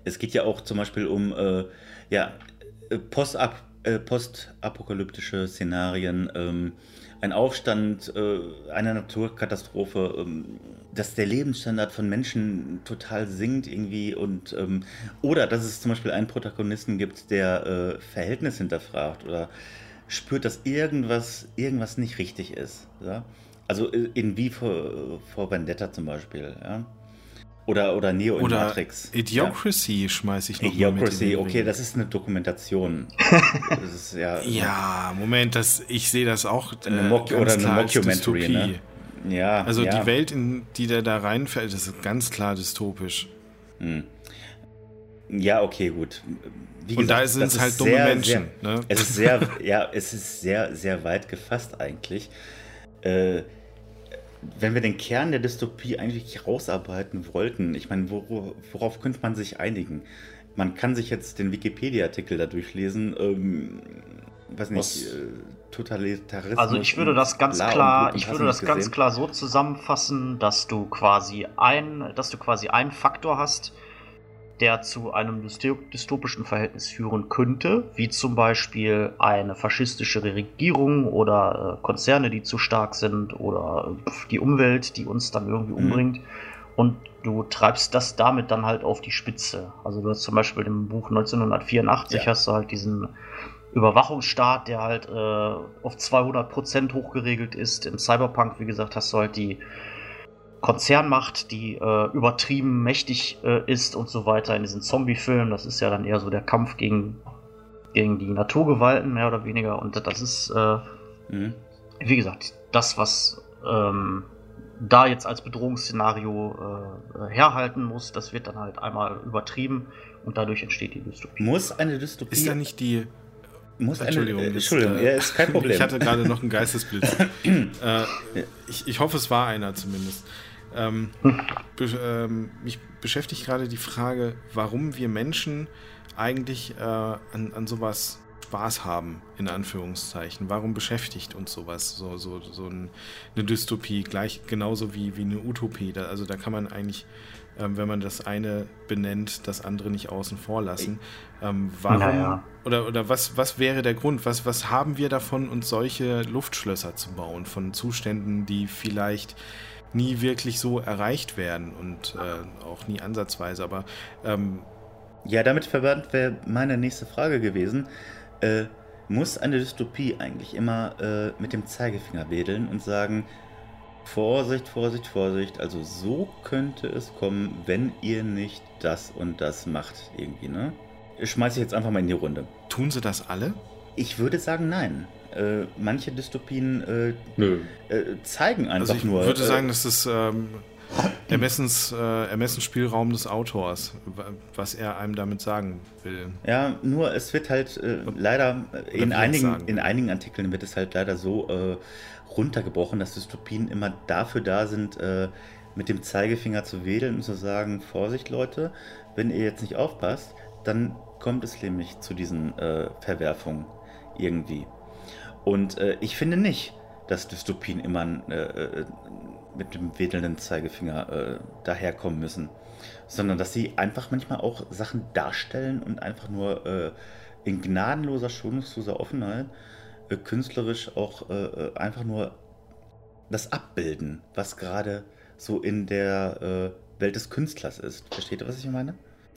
[SPEAKER 1] Es geht ja auch zum Beispiel um äh, ja, äh, Post-ap äh, postapokalyptische Szenarien, ähm, ein Aufstand, äh, eine Naturkatastrophe, ähm, dass der Lebensstandard von Menschen total sinkt irgendwie und ähm, oder dass es zum Beispiel einen Protagonisten gibt, der äh, Verhältnis hinterfragt oder spürt, dass irgendwas, irgendwas nicht richtig ist. Ja? Also äh, in wie vor, vor Vendetta zum Beispiel. Ja? Oder, oder Neo in oder Matrix.
[SPEAKER 2] Idiocracy ja. schmeiße ich noch
[SPEAKER 1] Idiocracy, mal okay, das ist eine Dokumentation.
[SPEAKER 2] das ist, ja, ja, Moment, das, ich sehe das auch.
[SPEAKER 1] Äh, eine Mock oder eine Mockumentary, ne?
[SPEAKER 2] Ja. Also ja. die Welt, in die der da reinfällt, ist ganz klar dystopisch. Hm.
[SPEAKER 1] Ja, okay, gut.
[SPEAKER 2] Wie Und da sind es halt dumme sehr, Menschen.
[SPEAKER 1] Sehr, ne? Es ist sehr, ja, es ist sehr, sehr weit gefasst eigentlich. Äh, wenn wir den Kern der Dystopie eigentlich rausarbeiten wollten, ich meine, wor worauf könnte man sich einigen? Man kann sich jetzt den Wikipedia-Artikel da durchlesen, ähm, weiß nicht, Was? Äh, Totalitarismus.
[SPEAKER 3] Also ich würde das ganz klar, ich würde das gesehen. ganz klar so zusammenfassen, dass du quasi ein, dass du quasi einen Faktor hast, der zu einem dystopischen Verhältnis führen könnte, wie zum Beispiel eine faschistische Regierung oder äh, Konzerne, die zu stark sind oder äh, die Umwelt, die uns dann irgendwie mhm. umbringt. Und du treibst das damit dann halt auf die Spitze. Also du hast zum Beispiel im Buch 1984 ja. hast du halt diesen Überwachungsstaat, der halt äh, auf 200% hochgeregelt ist. Im Cyberpunk, wie gesagt, hast du halt die Konzernmacht, die äh, übertrieben mächtig äh, ist und so weiter in diesen Zombie-Filmen. Das ist ja dann eher so der Kampf gegen, gegen die Naturgewalten, mehr oder weniger. Und das ist, äh, mhm. wie gesagt, das, was ähm, da jetzt als Bedrohungsszenario äh, herhalten muss, das wird dann halt einmal übertrieben und dadurch entsteht die Dystopie.
[SPEAKER 2] Muss eine Dystopie. Ist ja nicht die.
[SPEAKER 1] Muss Entschuldigung, eine, Entschuldigung, äh, ja, ist kein Problem.
[SPEAKER 2] ich hatte gerade noch einen Geistesblitz. äh, ich, ich hoffe, es war einer zumindest. Ähm, be ähm, mich beschäftigt gerade die Frage, warum wir Menschen eigentlich äh, an, an sowas Spaß haben, in Anführungszeichen. Warum beschäftigt uns sowas, so, so, so ein, eine Dystopie, gleich genauso wie, wie eine Utopie? Da, also da kann man eigentlich, ähm, wenn man das eine benennt, das andere nicht außen vor lassen. Ähm, warum naja. oder, oder was, was wäre der Grund? Was, was haben wir davon, uns solche Luftschlösser zu bauen von Zuständen, die vielleicht nie wirklich so erreicht werden und äh, auch nie ansatzweise. Aber ähm,
[SPEAKER 1] ja, damit verwandt wäre meine nächste Frage gewesen. Äh, muss eine Dystopie eigentlich immer äh, mit dem Zeigefinger wedeln und sagen, Vorsicht, Vorsicht, Vorsicht, also so könnte es kommen, wenn ihr nicht das und das macht irgendwie, ne? Schmeiße ich jetzt einfach mal in die Runde.
[SPEAKER 2] Tun sie das alle?
[SPEAKER 1] Ich würde sagen, nein. Äh, manche Dystopien äh, äh, zeigen einfach also
[SPEAKER 2] ich
[SPEAKER 1] nur.
[SPEAKER 2] Ich würde äh, sagen, das ist ähm, Ermessens, äh, Ermessensspielraum des Autors, was er einem damit sagen will.
[SPEAKER 1] Ja, nur es wird halt leider in einigen, in einigen Artikeln wird es halt leider so runtergebrochen, dass Dystopien immer dafür da sind, mit dem Zeigefinger zu wedeln und zu sagen, Vorsicht Leute, wenn ihr jetzt nicht aufpasst, dann kommt es nämlich zu diesen Verwerfungen irgendwie. Und äh, ich finde nicht, dass Dystopien immer äh, äh, mit dem wedelnden Zeigefinger äh, daherkommen müssen, sondern dass sie einfach manchmal auch Sachen darstellen und einfach nur äh, in gnadenloser, schonungsloser Offenheit äh, künstlerisch auch einfach nur das abbilden, was gerade so in der Welt des Künstlers ist. Versteht ihr, was ich meine?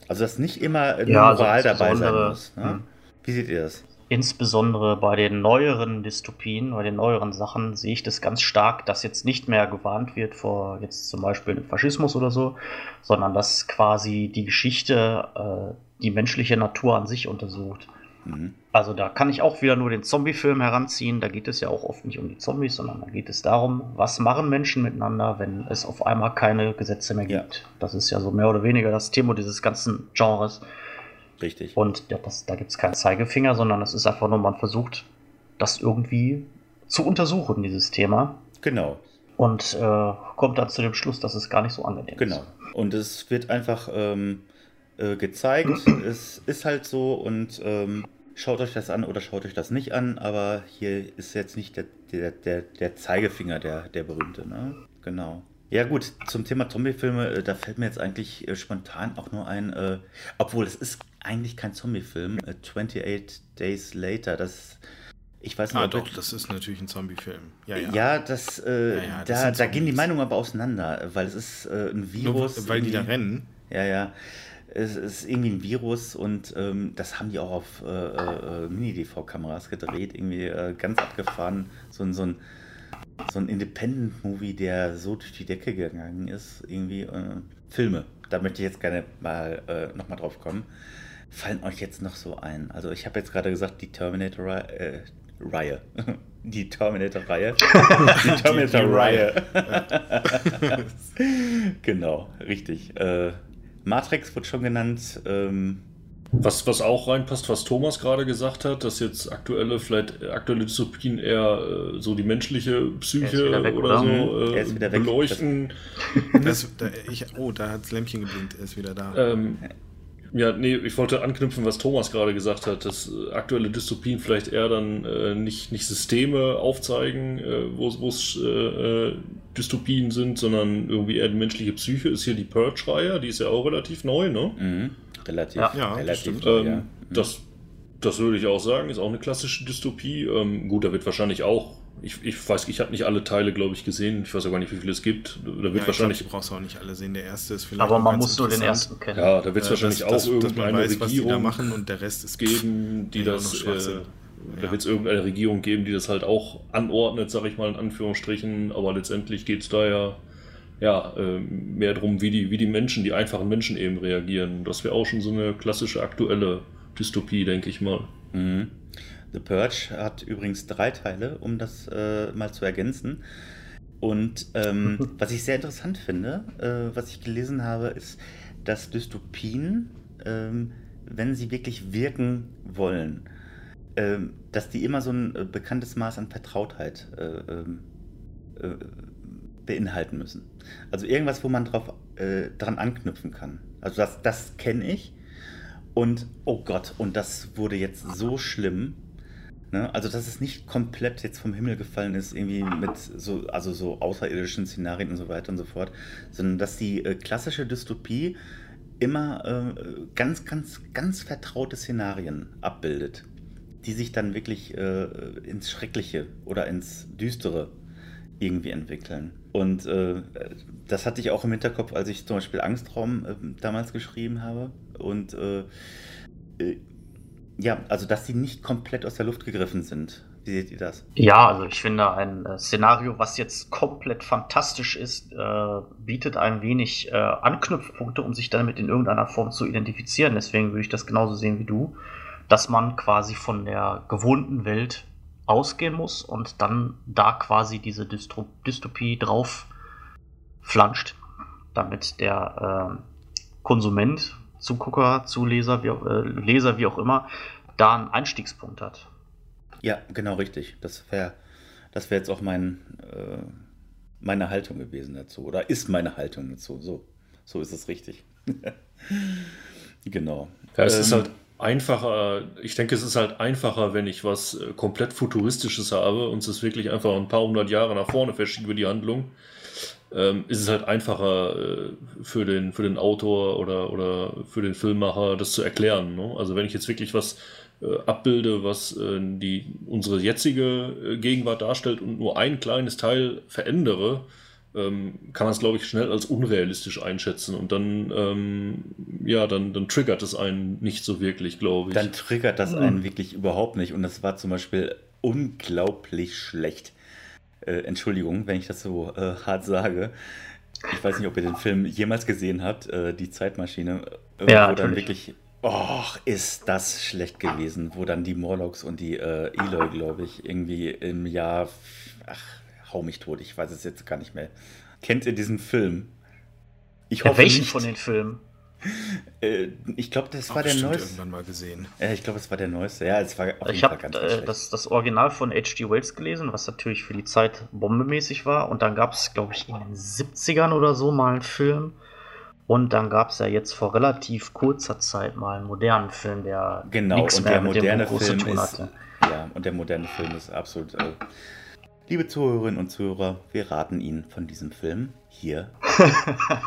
[SPEAKER 1] Also, dass nicht immer ja, Moral so dabei sein muss. Ne? Hm. Wie seht ihr das?
[SPEAKER 3] Insbesondere bei den neueren Dystopien, bei den neueren Sachen, sehe ich das ganz stark, dass jetzt nicht mehr gewarnt wird vor jetzt zum Beispiel dem Faschismus oder so, sondern dass quasi die Geschichte äh, die menschliche Natur an sich untersucht. Mhm. Also da kann ich auch wieder nur den Zombie-Film heranziehen. Da geht es ja auch oft nicht um die Zombies, sondern da geht es darum, was machen Menschen miteinander, wenn es auf einmal keine Gesetze mehr gibt. Ja. Das ist ja so mehr oder weniger das Thema dieses ganzen Genres.
[SPEAKER 1] Richtig.
[SPEAKER 3] Und ja, das, da gibt es keinen Zeigefinger, sondern es ist einfach nur, man versucht, das irgendwie zu untersuchen, dieses Thema.
[SPEAKER 1] Genau.
[SPEAKER 3] Und äh, kommt dann zu dem Schluss, dass es gar nicht so angenehm
[SPEAKER 1] genau. ist. Genau. Und es wird einfach ähm, äh, gezeigt. es ist halt so und ähm, schaut euch das an oder schaut euch das nicht an, aber hier ist jetzt nicht der, der, der, der Zeigefinger der, der berühmte, ne? Genau. Ja gut, zum Thema Zombie-Filme, äh, da fällt mir jetzt eigentlich äh, spontan auch nur ein, äh, obwohl es ist eigentlich kein Zombie-Film, äh, 28 Days Later, das ich weiß nicht,
[SPEAKER 2] ah, doch, das ist natürlich ein Zombie-Film.
[SPEAKER 1] Ja, ja. ja, das, äh, ja, ja, das da, da gehen die Meinungen aber auseinander, weil es ist äh, ein Virus.
[SPEAKER 2] Nur, weil die da rennen.
[SPEAKER 1] Ja, ja es ist irgendwie ein Virus und ähm, das haben die auch auf äh, äh, Mini-DV-Kameras gedreht, irgendwie äh, ganz abgefahren. So, so ein, so ein Independent-Movie, der so durch die Decke gegangen ist, irgendwie. Äh, Filme, da möchte ich jetzt gerne mal äh, nochmal drauf kommen. Fallen euch jetzt noch so ein? Also, ich habe jetzt gerade gesagt, die Terminator-Reihe. Äh, die Terminator-Reihe. Die Terminator-Reihe. genau, richtig. Äh, Matrix wird schon genannt. Ähm,
[SPEAKER 4] was, was auch reinpasst, was Thomas gerade gesagt hat, dass jetzt aktuelle, vielleicht aktuelle Dystopien eher äh, so die menschliche Psyche weg, oder, so äh, beleuchten.
[SPEAKER 2] Das, da, ich, oh, da hat das Lämpchen geblinkt, er ist wieder da.
[SPEAKER 4] Ähm, ja, nee, ich wollte anknüpfen, was Thomas gerade gesagt hat, dass äh, aktuelle Dystopien vielleicht eher dann äh, nicht, nicht Systeme aufzeigen, äh, wo es äh, äh, Dystopien sind, sondern irgendwie eher die menschliche Psyche. Ist hier die Purge-Reihe, die ist ja auch relativ neu, ne?
[SPEAKER 1] Mhm. Relativ,
[SPEAKER 2] ja, ja
[SPEAKER 1] relativ.
[SPEAKER 4] Ähm, ja. Das, das würde ich auch sagen, ist auch eine klassische Dystopie. Ähm, gut, da wird wahrscheinlich auch ich, ich weiß, ich habe nicht alle Teile, glaube ich, gesehen. Ich weiß auch gar nicht, wie viele es gibt. Da wird ja, wahrscheinlich.
[SPEAKER 2] Glaub, du brauchst auch nicht alle sehen. Der erste ist vielleicht.
[SPEAKER 3] Aber man muss nur den ersten kennen.
[SPEAKER 4] Ja, da wird es äh, wahrscheinlich das, auch das, irgendeine weiß, Regierung
[SPEAKER 2] da machen und der Rest ist
[SPEAKER 4] geben, die das. Äh, da wird es irgendeine Regierung geben, die das halt auch anordnet, sage ich mal in Anführungsstrichen. Aber letztendlich geht es da ja, ja äh, mehr darum, wie die, wie die Menschen, die einfachen Menschen eben reagieren. Das wäre auch schon so eine klassische aktuelle Dystopie, denke ich mal.
[SPEAKER 1] Mhm. The Purge hat übrigens drei Teile, um das äh, mal zu ergänzen. Und ähm, was ich sehr interessant finde, äh, was ich gelesen habe, ist, dass Dystopien, ähm, wenn sie wirklich wirken wollen, ähm, dass die immer so ein äh, bekanntes Maß an Vertrautheit äh, ähm, äh, beinhalten müssen. Also irgendwas, wo man drauf, äh, dran anknüpfen kann. Also das, das kenne ich. Und oh Gott, und das wurde jetzt so schlimm, Ne? Also, dass es nicht komplett jetzt vom Himmel gefallen ist, irgendwie mit so, also so außerirdischen Szenarien und so weiter und so fort, sondern dass die äh, klassische Dystopie immer äh, ganz, ganz, ganz vertraute Szenarien abbildet, die sich dann wirklich äh, ins Schreckliche oder ins Düstere irgendwie entwickeln. Und äh, das hatte ich auch im Hinterkopf, als ich zum Beispiel Angstraum äh, damals geschrieben habe. Und äh, ja, also dass sie nicht komplett aus der Luft gegriffen sind. Wie seht ihr das?
[SPEAKER 3] Ja, also ich finde ein äh, Szenario, was jetzt komplett fantastisch ist, äh, bietet ein wenig äh, Anknüpfpunkte, um sich damit in irgendeiner Form zu identifizieren. Deswegen würde ich das genauso sehen wie du, dass man quasi von der gewohnten Welt ausgehen muss und dann da quasi diese Dystro Dystopie drauf flanscht, damit der äh, Konsument Zugucker, Zuleser, wie, äh, Leser, wie auch immer, da einen Einstiegspunkt hat.
[SPEAKER 1] Ja, genau richtig. Das wäre das wär jetzt auch mein, äh, meine Haltung gewesen dazu. Oder ist meine Haltung dazu. So, so ist es richtig. genau.
[SPEAKER 4] Ja, es ähm, ist halt einfacher, ich denke, es ist halt einfacher, wenn ich was äh, komplett Futuristisches habe und es wirklich einfach ein paar hundert Jahre nach vorne verschiebe, die Handlung ähm, ist es halt einfacher äh, für, den, für den Autor oder, oder für den Filmmacher, das zu erklären. Ne? Also wenn ich jetzt wirklich was äh, abbilde, was äh, die, unsere jetzige äh, Gegenwart darstellt und nur ein kleines Teil verändere, ähm, kann man es, glaube ich, schnell als unrealistisch einschätzen und dann, ähm, ja, dann, dann triggert es einen nicht so wirklich, glaube ich.
[SPEAKER 1] Dann triggert das einen wirklich überhaupt nicht und das war zum Beispiel unglaublich schlecht. Äh, Entschuldigung, wenn ich das so äh, hart sage. Ich weiß nicht, ob ihr den Film jemals gesehen habt, äh, Die Zeitmaschine, äh,
[SPEAKER 3] Ja,
[SPEAKER 1] wo dann wirklich, och, ist das schlecht gewesen, wo dann die Morlocks und die äh, Eloy, glaube ich, irgendwie im Jahr, ach, hau mich tot, ich weiß es jetzt gar nicht mehr. Kennt ihr diesen Film? Ich
[SPEAKER 3] Ja,
[SPEAKER 1] hoffe
[SPEAKER 3] welchen
[SPEAKER 1] nicht.
[SPEAKER 3] von den Filmen?
[SPEAKER 1] Äh, ich glaube, das war der
[SPEAKER 2] bestimmt
[SPEAKER 1] neueste.
[SPEAKER 2] irgendwann mal gesehen.
[SPEAKER 1] Ja, ich glaube, es war der neueste. Ja, es war auf jeden
[SPEAKER 3] Ich
[SPEAKER 1] Fall
[SPEAKER 3] habe äh, das, das Original von H.G. Wells gelesen, was natürlich für die Zeit bombemäßig war. Und dann gab es, glaube ich, in den 70ern oder so mal einen Film. Und dann gab es ja jetzt vor relativ kurzer Zeit mal einen modernen Film, der
[SPEAKER 1] Genau,
[SPEAKER 3] nichts
[SPEAKER 1] und
[SPEAKER 3] mehr
[SPEAKER 1] der moderne Film
[SPEAKER 3] zu tun
[SPEAKER 1] ist.
[SPEAKER 3] hatte.
[SPEAKER 1] Ja, und der moderne Film ist absolut. Äh, liebe Zuhörerinnen und Zuhörer, wir raten Ihnen von diesem Film hier.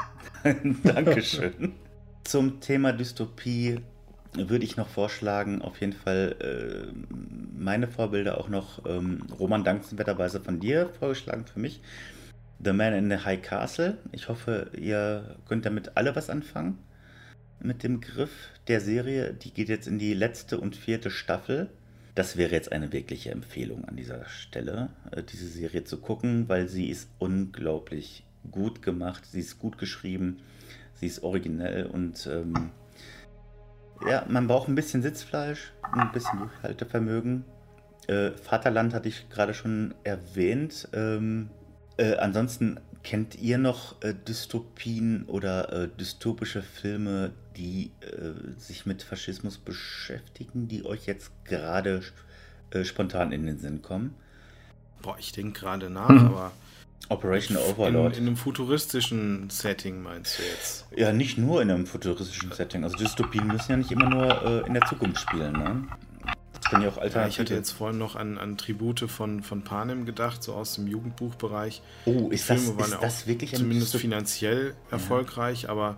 [SPEAKER 1] Dankeschön. Zum Thema Dystopie würde ich noch vorschlagen, auf jeden Fall äh, meine Vorbilder auch noch ähm, Roman dankenswerterweise von dir vorgeschlagen für mich. The Man in the High Castle. Ich hoffe, ihr könnt damit alle was anfangen. Mit dem Griff der Serie. Die geht jetzt in die letzte und vierte Staffel. Das wäre jetzt eine wirkliche Empfehlung an dieser Stelle, äh, diese Serie zu gucken, weil sie ist unglaublich gut gemacht. Sie ist gut geschrieben. Sie ist originell und ähm, ja, man braucht ein bisschen Sitzfleisch, ein bisschen Durchhaltevermögen. Äh, Vaterland hatte ich gerade schon erwähnt. Ähm, äh, ansonsten kennt ihr noch äh, Dystopien oder äh, dystopische Filme, die äh, sich mit Faschismus beschäftigen, die euch jetzt gerade äh, spontan in den Sinn kommen?
[SPEAKER 2] Boah, ich denke gerade nach,
[SPEAKER 3] Mhm.
[SPEAKER 2] aber
[SPEAKER 1] Operation
[SPEAKER 2] in,
[SPEAKER 1] Overlord.
[SPEAKER 2] in einem futuristischen Setting meinst du jetzt?
[SPEAKER 1] ja, nicht nur in einem futuristischen Setting. Also Dystopien müssen ja nicht immer nur äh, in der Zukunft spielen. Ne? Das können ja auch
[SPEAKER 2] Ja,
[SPEAKER 1] alternative...
[SPEAKER 2] ich hatte jetzt vorhin noch an, an Tribute von, von Panem gedacht, so aus dem Jugendbuchbereich.
[SPEAKER 1] oh, ist das,
[SPEAKER 2] Filme waren
[SPEAKER 1] ist
[SPEAKER 2] ja
[SPEAKER 1] das
[SPEAKER 2] auch
[SPEAKER 1] wirklich ein
[SPEAKER 2] Zumindest
[SPEAKER 1] Dystop-
[SPEAKER 2] finanziell erfolgreich, aber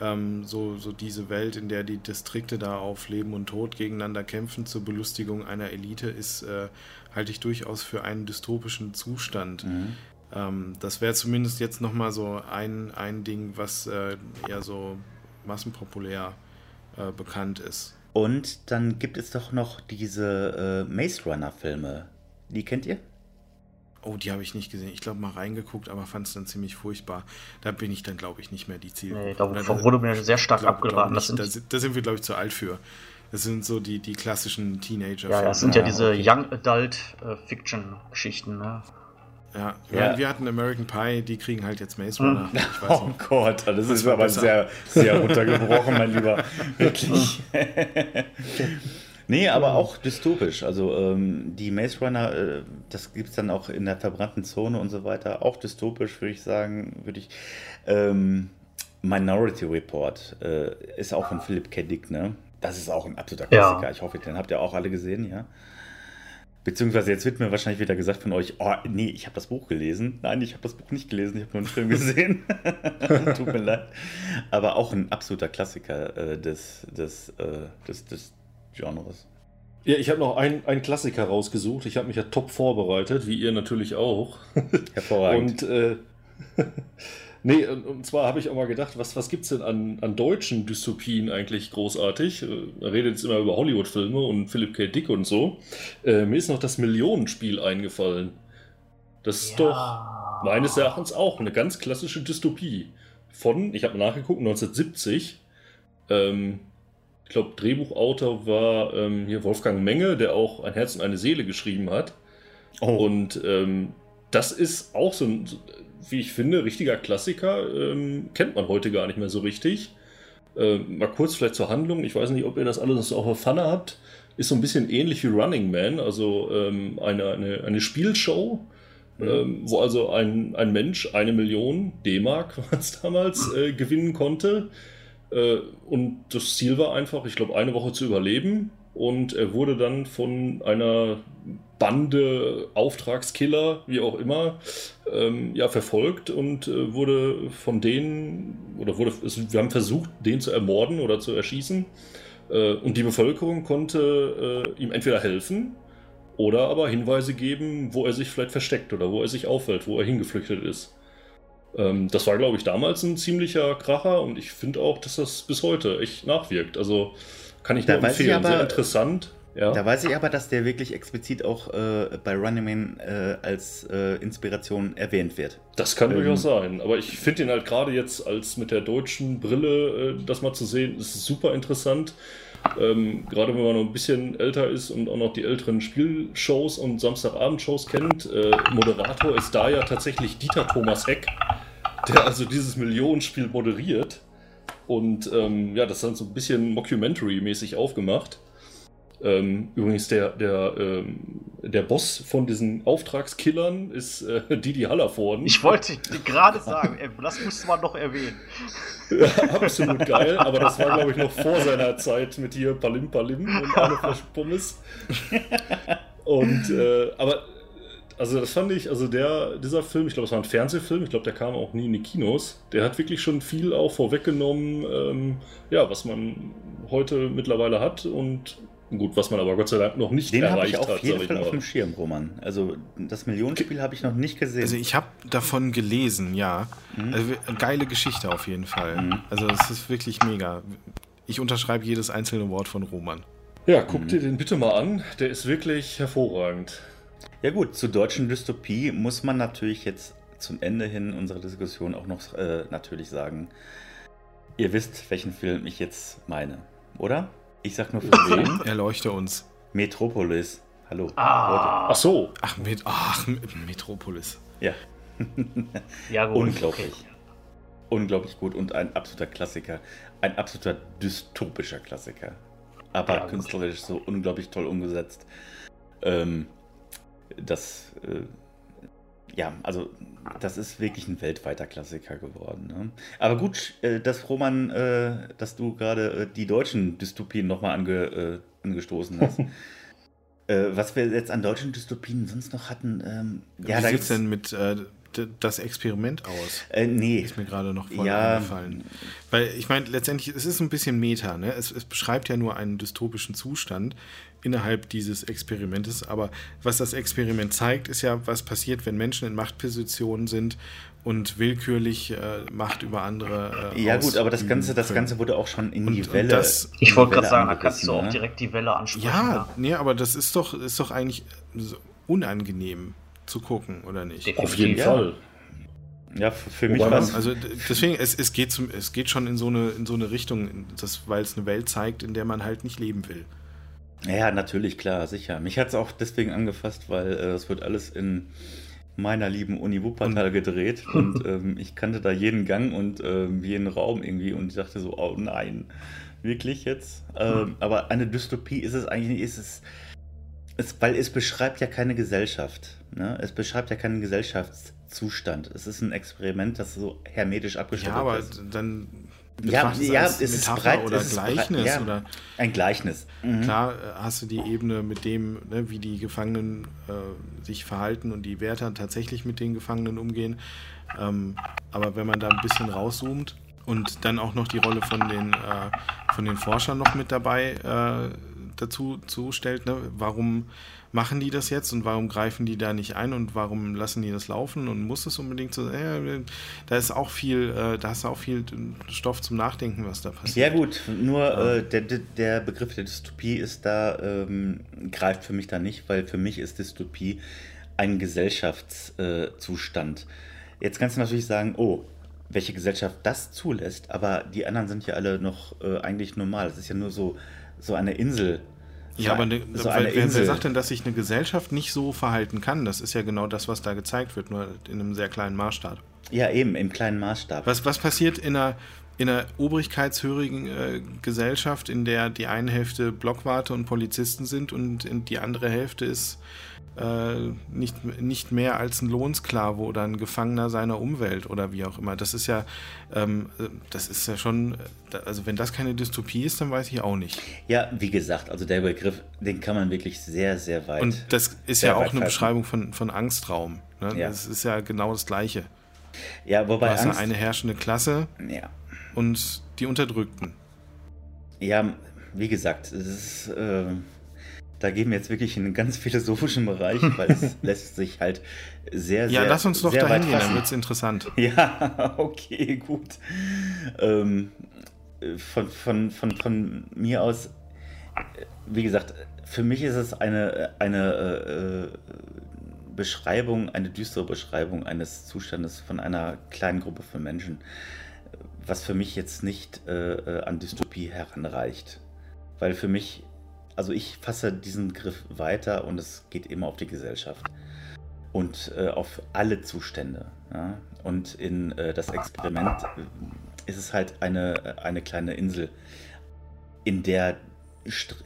[SPEAKER 2] ähm, so, so diese Welt, in der die Distrikte da auf Leben und Tod gegeneinander kämpfen zur Belustigung einer Elite, ist, äh, halte ich durchaus für einen dystopischen Zustand.
[SPEAKER 1] Mhm.
[SPEAKER 2] Ähm, das wäre zumindest jetzt nochmal so ein, ein Ding, was äh, eher so massenpopulär äh, bekannt ist.
[SPEAKER 1] Und dann gibt es doch noch diese äh, Maze Runner-Filme. Die kennt ihr?
[SPEAKER 2] Oh, die habe ich nicht gesehen. Ich glaube mal reingeguckt, aber fand es dann ziemlich furchtbar. Da bin ich dann, glaube ich, nicht mehr die Zielgruppe.
[SPEAKER 3] Nee, da wurde mir sehr stark
[SPEAKER 2] glaub-
[SPEAKER 3] abgeraten.
[SPEAKER 2] glaub
[SPEAKER 3] Das
[SPEAKER 2] nicht.
[SPEAKER 3] sind,
[SPEAKER 2] da, sind- da sind wir, glaube ich, zu alt für. Das sind so die, die klassischen teenager
[SPEAKER 3] ja, das sind ja
[SPEAKER 1] Ah,
[SPEAKER 3] diese
[SPEAKER 1] okay.
[SPEAKER 3] Young Adult äh, Fiction-Geschichten. Ne?
[SPEAKER 2] Ja,
[SPEAKER 1] Ja.
[SPEAKER 2] ja. wir hatten American Pie, die kriegen halt jetzt Maze
[SPEAKER 3] Hm.
[SPEAKER 2] Runner. Ich weiß
[SPEAKER 1] Oh
[SPEAKER 2] noch.
[SPEAKER 1] Gott, das
[SPEAKER 2] Das
[SPEAKER 1] ist aber
[SPEAKER 2] besser.
[SPEAKER 1] sehr, sehr runtergebrochen, mein Lieber. Wirklich. nee, aber auch dystopisch. Also ähm, die Maze Runner, äh, das gibt es dann auch in der verbrannten Zone und so weiter. Auch dystopisch, würde ich sagen. Würde ich. Ähm, Minority Report äh, ist auch von Philip K. Dick, ne? Das ist auch ein absoluter
[SPEAKER 3] Ja.
[SPEAKER 1] Klassiker. Ich hoffe, den habt ihr auch alle gesehen, ja? Beziehungsweise jetzt wird mir wahrscheinlich wieder gesagt von euch, oh nee, ich habe das Buch gelesen. Nein, ich habe das Buch nicht gelesen, ich habe nur einen Film gesehen. Tut mir leid. Aber auch ein absoluter Klassiker äh, des, des, äh, des, des Genres.
[SPEAKER 4] Ja, ich habe noch einen, Klassiker rausgesucht. Ich habe mich ja top vorbereitet, wie ihr natürlich auch.
[SPEAKER 1] Hervorragend.
[SPEAKER 4] Und äh, nee, und, und zwar habe ich auch mal gedacht, was, was gibt es denn an, an deutschen Dystopien eigentlich großartig? Äh, Er redet jetzt immer über Hollywood-Filme und Philip K. Dick und so. Äh, mir ist noch das Millionenspiel eingefallen. Das ist doch meines Erachtens auch eine ganz klassische Dystopie. Von, ich habe nachgeguckt, 1970. Ähm, ich glaube, Drehbuchautor war ähm, hier Wolfgang Menge, der auch Ein Herz und eine Seele geschrieben hat.
[SPEAKER 1] oh,
[SPEAKER 4] Und ähm, das ist auch so ein, so- wie ich finde, richtiger Klassiker. Ähm, kennt man heute gar nicht mehr so richtig. Ähm, mal kurz vielleicht zur Handlung. Ich weiß nicht, ob ihr das alles auf der Pfanne habt. Ist so ein bisschen ähnlich wie Running Man, also ähm, eine, eine, eine Spielshow,
[SPEAKER 1] Mhm.
[SPEAKER 4] ähm, wo also ein, ein Mensch eine Million D-Mark damals äh, gewinnen konnte. Äh, und das Ziel war einfach, ich glaube, eine Woche zu überleben. Und er wurde dann von einer Bande, Auftragskiller, wie auch immer, ähm, ja, verfolgt und äh, wurde von denen, oder wurde, es, wir haben versucht, den zu ermorden oder zu erschießen. Äh, und die Bevölkerung konnte äh, ihm entweder helfen oder aber Hinweise geben, wo er sich vielleicht versteckt oder wo er sich aufhält, wo er hingeflüchtet ist. Ähm, das war, glaube ich, damals ein ziemlicher Kracher und ich finde auch, dass das bis heute echt nachwirkt. Also kann ich
[SPEAKER 1] Da
[SPEAKER 4] nur empfehlen.
[SPEAKER 1] aber-
[SPEAKER 4] Sehr interessant. Ja.
[SPEAKER 1] Da weiß ich aber, dass der wirklich explizit auch äh, bei Running Man äh, als äh, Inspiration erwähnt wird.
[SPEAKER 4] Das kann
[SPEAKER 1] Ähm,
[SPEAKER 4] durchaus sein, aber ich finde ihn halt gerade jetzt als mit der deutschen Brille äh, das mal zu sehen, ist super interessant. Ähm, gerade wenn man noch ein bisschen älter ist und auch noch die älteren Spielshows und Samstagabendshows kennt. Äh, Moderator ist da ja tatsächlich Dieter Thomas Heck, der also dieses Millionenspiel moderiert. Und ähm, ja, das ist dann so ein bisschen Mockumentary-mäßig aufgemacht. Ähm, übrigens, der, der, ähm, der Boss von diesen Auftragskillern ist äh, Didi Hallervorden.
[SPEAKER 3] Ich wollte gerade sagen, das musste man noch erwähnen.
[SPEAKER 4] Ja, absolut geil, aber das war, glaube ich, noch vor seiner Zeit mit hier Palim Palim und Flasche Pommes. Und, äh, aber, also das fand ich, also der, dieser Film, ich glaube, es war ein Fernsehfilm, ich glaube, der kam auch nie in die Kinos, der hat wirklich schon viel auch vorweggenommen, ähm, ja, was man heute mittlerweile hat und gut, was man aber Gott sei Dank noch nicht
[SPEAKER 1] Den habe
[SPEAKER 4] erreicht
[SPEAKER 1] ich auf
[SPEAKER 4] hat,
[SPEAKER 1] jeden
[SPEAKER 4] sag ich
[SPEAKER 1] Fall auf dem Schirm, Roman. Also das Millionenspiel habe ich noch nicht gesehen.
[SPEAKER 2] Also ich habe davon gelesen, ja.
[SPEAKER 1] Mhm.
[SPEAKER 2] Also, geile Geschichte auf jeden Fall.
[SPEAKER 1] Mhm.
[SPEAKER 2] Also es ist wirklich mega. Ich unterschreibe jedes einzelne Wort von Roman.
[SPEAKER 4] Ja, guck
[SPEAKER 1] Mhm.
[SPEAKER 4] dir den bitte mal an, der ist wirklich hervorragend.
[SPEAKER 1] Ja gut, zur deutschen Dystopie muss man natürlich jetzt zum Ende hin unserer Diskussion auch noch äh, natürlich sagen, ihr wisst, welchen Film ich jetzt meine, oder? Ich sag nur für wen.
[SPEAKER 2] Erleuchte uns.
[SPEAKER 1] Metropolis. Hallo.
[SPEAKER 3] Ah,
[SPEAKER 4] Ach so,
[SPEAKER 2] Ach, mit, ach Metropolis.
[SPEAKER 1] Ja,
[SPEAKER 3] ja gut.
[SPEAKER 1] unglaublich.
[SPEAKER 3] okay.
[SPEAKER 1] Unglaublich gut und ein absoluter Klassiker. Ein absoluter dystopischer Klassiker. Aber
[SPEAKER 3] Ja,
[SPEAKER 1] künstlerisch so unglaublich toll umgesetzt. Ähm, das, äh, ja, also das ist wirklich ein weltweiter Klassiker geworden. Ne? Aber gut, äh, dass Roman, äh, dass du gerade äh, die deutschen Dystopien nochmal ange, äh, angestoßen hast. äh, was wir jetzt an deutschen Dystopien sonst noch hatten, ähm, ja,
[SPEAKER 2] Wie sieht es denn mit das Experiment aus?
[SPEAKER 1] Äh, nee,
[SPEAKER 2] Ist mir gerade noch voll
[SPEAKER 1] Ja.
[SPEAKER 2] eingefallen. Weil ich meine, letztendlich, es ist ein bisschen Meta, ne? Es, es beschreibt ja nur einen dystopischen Zustand innerhalb dieses Experimentes. Aber was das Experiment zeigt, ist ja, was passiert, wenn Menschen in Machtpositionen sind und willkürlich äh, Macht über andere. Äh,
[SPEAKER 1] Ja gut, aber das Ganze, das. Ganze wurde auch schon in
[SPEAKER 2] Und-
[SPEAKER 1] die Welle.
[SPEAKER 2] das-
[SPEAKER 3] Ich wollte gerade sagen, da kannst du auch
[SPEAKER 1] ne?
[SPEAKER 3] direkt die Welle ansprechen.
[SPEAKER 2] Ja, nee, aber das ist doch, ist doch eigentlich so unangenehm zu gucken, oder nicht?
[SPEAKER 3] Definitiv.
[SPEAKER 4] auf jeden
[SPEAKER 1] Ja.
[SPEAKER 4] Fall.
[SPEAKER 1] Ja, für, mich war es.
[SPEAKER 2] Also deswegen, es, es, geht zum, es geht schon in so eine, in so eine Richtung, das, weil es eine Welt zeigt, in der man halt nicht leben will.
[SPEAKER 1] Ja, natürlich, klar, sicher. Mich hat es auch deswegen angefasst, weil äh, es wird alles in meiner lieben Uni Wuppertal gedreht und ähm, ich kannte da jeden Gang und ähm, jeden Raum irgendwie und ich dachte so, oh nein, wirklich jetzt? Ähm, aber eine Dystopie ist es eigentlich nicht, ist es, es, weil es beschreibt ja keine Gesellschaft. Ne? Es beschreibt ja keinen Gesellschaftszustand. Es ist ein Experiment, das so hermetisch abgeschottet
[SPEAKER 2] Ja, aber
[SPEAKER 1] ist.
[SPEAKER 2] dann
[SPEAKER 1] Ja, ja,
[SPEAKER 2] als
[SPEAKER 1] es ist
[SPEAKER 2] Metapher
[SPEAKER 1] breit,
[SPEAKER 2] oder
[SPEAKER 1] ist breit,
[SPEAKER 2] Gleichnis
[SPEAKER 1] ja.
[SPEAKER 2] oder
[SPEAKER 1] Ein Gleichnis. Mhm.
[SPEAKER 2] klar äh, hast du die Ebene mit dem, ne, wie die Gefangenen äh, sich verhalten und die Wärter tatsächlich mit den Gefangenen umgehen. Ähm, aber wenn man da ein bisschen rauszoomt und dann auch noch die Rolle von den, äh, von den Forschern noch mit dabei äh, dazu zustellt, ne? warum machen die das jetzt und warum greifen die da nicht ein und warum lassen die das laufen und muss es unbedingt so, äh, da ist auch viel, äh, da hast du auch viel Stoff zum Nachdenken, was da passiert.
[SPEAKER 1] Ja gut, nur
[SPEAKER 2] Ja.
[SPEAKER 1] äh, der, der- Begriff der Dystopie ist da, ähm, greift für mich da nicht, weil für mich ist Dystopie ein Gesellschaftszustand. Jetzt kannst du natürlich sagen, oh, welche Gesellschaft das zulässt, aber die anderen sind ja alle noch äh, eigentlich normal. Es ist ja nur so, so eine Insel.
[SPEAKER 2] Ja, aber ne,
[SPEAKER 1] so eine
[SPEAKER 2] wer, wer sagt denn, dass sich eine Gesellschaft nicht so verhalten kann? Das ist ja genau das, was da gezeigt wird, nur in einem sehr kleinen Maßstab.
[SPEAKER 1] Ja, eben, im kleinen Maßstab.
[SPEAKER 2] Was, was passiert in einer, in einer obrigkeitshörigen äh, Gesellschaft, in der die eine Hälfte Blockwarte und Polizisten sind und die andere Hälfte ist äh, nicht, nicht mehr als ein Lohnsklave oder ein Gefangener seiner Umwelt oder wie auch immer. Das ist ja, ähm, äh, das ist ja schon, also wenn das keine Dystopie ist, dann weiß ich auch nicht.
[SPEAKER 1] Ja, wie gesagt, also der Begriff, den kann man wirklich sehr, sehr weit.
[SPEAKER 2] Und das ist ja auch eine. Beschreibung von, von Angstraum. Ne?
[SPEAKER 1] Ja.
[SPEAKER 2] Das ist ja genau das Gleiche.
[SPEAKER 1] ja,
[SPEAKER 2] Du
[SPEAKER 1] wobei
[SPEAKER 2] hast
[SPEAKER 1] Angst,
[SPEAKER 2] eine herrschende Klasse
[SPEAKER 1] ja,
[SPEAKER 2] und die Unterdrückten.
[SPEAKER 1] Ja, wie gesagt, es ist, äh, da gehen wir jetzt wirklich in einen ganz philosophischen Bereich, weil es lässt sich halt sehr, sehr.
[SPEAKER 2] Ja, lass uns doch dahin gehen, dann wird es interessant.
[SPEAKER 1] Ja, okay, gut. Ähm, von, von, von, von mir aus, äh, wie gesagt, für mich ist es eine, eine äh, Beschreibung, eine düstere Beschreibung eines Zustandes von einer kleinen Gruppe von Menschen, was für mich jetzt nicht äh, äh, an Dystopie heranreicht. Weil für mich, also ich fasse diesen Griff weiter und es geht immer auf die Gesellschaft und äh, auf alle Zustände. Ja? Und in äh, das Experiment äh, ist es halt eine, eine kleine Insel, in der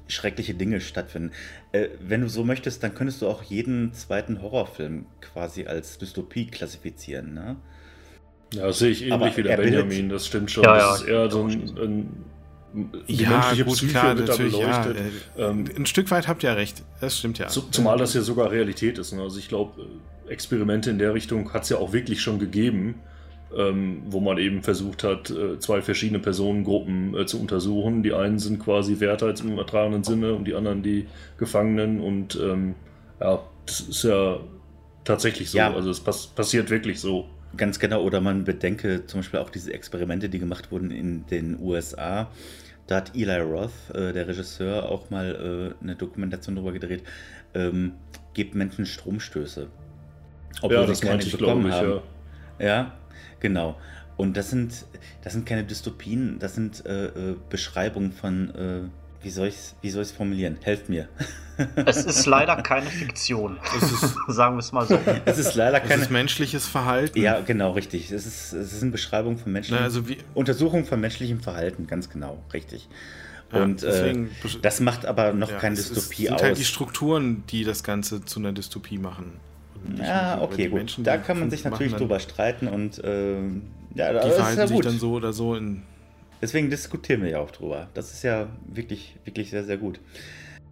[SPEAKER 1] schreckliche Dinge stattfinden. Äh, wenn du so möchtest, dann könntest du auch jeden zweiten Horrorfilm quasi als Dystopie klassifizieren. Ne?
[SPEAKER 4] Ja, das sehe ich ähnlich
[SPEAKER 1] Aber
[SPEAKER 4] wie der
[SPEAKER 1] er bildet-
[SPEAKER 4] Benjamin, das stimmt schon.
[SPEAKER 3] Ja,
[SPEAKER 4] das
[SPEAKER 3] ja,
[SPEAKER 4] ist eher so ein, ein die
[SPEAKER 2] Ja,
[SPEAKER 4] menschliche
[SPEAKER 2] gut,
[SPEAKER 4] Psyche
[SPEAKER 2] klar,
[SPEAKER 4] wird da
[SPEAKER 2] ja.
[SPEAKER 4] beleuchtet.
[SPEAKER 2] Äh,
[SPEAKER 4] Ähm,
[SPEAKER 2] Ein Stück weit habt ihr ja recht. Das stimmt ja.
[SPEAKER 4] Zu, zumal das ja sogar Realität ist. Ne? Also ich glaube, Experimente in der Richtung hat es ja auch wirklich schon gegeben, ähm, wo man eben versucht hat, äh, zwei verschiedene Personengruppen äh, zu untersuchen. Die einen sind quasi Wärter im übertragenen Sinne und die anderen die Gefangenen. Und ähm, ja, das ist ja tatsächlich so.
[SPEAKER 1] Ja.
[SPEAKER 4] Also es pass passiert wirklich so.
[SPEAKER 1] Ganz genau, oder man bedenke zum Beispiel auch diese Experimente, die gemacht wurden in den USA. Da hat Eli Roth, äh, der Regisseur, auch mal äh, eine Dokumentation darüber gedreht. Ähm, gibt Menschen Stromstöße.
[SPEAKER 4] ja,
[SPEAKER 1] sie
[SPEAKER 4] das
[SPEAKER 1] keine
[SPEAKER 4] meinte ich,
[SPEAKER 1] bekommen
[SPEAKER 4] ich.
[SPEAKER 1] haben.
[SPEAKER 4] Ja.
[SPEAKER 1] Ja, genau. Und das sind, das sind keine Dystopien, das sind äh, äh, Beschreibungen von, äh, wie soll ich es wie soll ich's formulieren? Helft mir.
[SPEAKER 3] Es ist leider keine Fiktion.
[SPEAKER 2] Es ist,
[SPEAKER 3] Sagen wir es mal so.
[SPEAKER 1] Es ist leider
[SPEAKER 2] es
[SPEAKER 1] keine.
[SPEAKER 2] ist menschliches Verhalten.
[SPEAKER 1] ja, genau, richtig. Es ist, es sind Beschreibungen von Menschen.
[SPEAKER 2] Na, also wie,
[SPEAKER 1] Untersuchung von menschlichem Verhalten, ganz genau, richtig.
[SPEAKER 2] ja,
[SPEAKER 1] Und äh,
[SPEAKER 2] deswegen,
[SPEAKER 1] das macht aber noch
[SPEAKER 2] ja,
[SPEAKER 1] keine
[SPEAKER 2] es ist-
[SPEAKER 1] Dystopie
[SPEAKER 2] sind
[SPEAKER 1] aus.
[SPEAKER 2] halt die Strukturen, die das Ganze zu einer Dystopie machen.
[SPEAKER 1] Ja, okay, gut.
[SPEAKER 2] Menschen,
[SPEAKER 1] da kann man sich natürlich drüber streiten und ähm, ja,
[SPEAKER 2] Die
[SPEAKER 1] das ist
[SPEAKER 2] verhalten
[SPEAKER 1] ja
[SPEAKER 2] sich
[SPEAKER 1] gut.
[SPEAKER 2] dann so oder so in.
[SPEAKER 1] Deswegen diskutieren wir ja auch drüber. Das ist ja wirklich, wirklich sehr, sehr gut.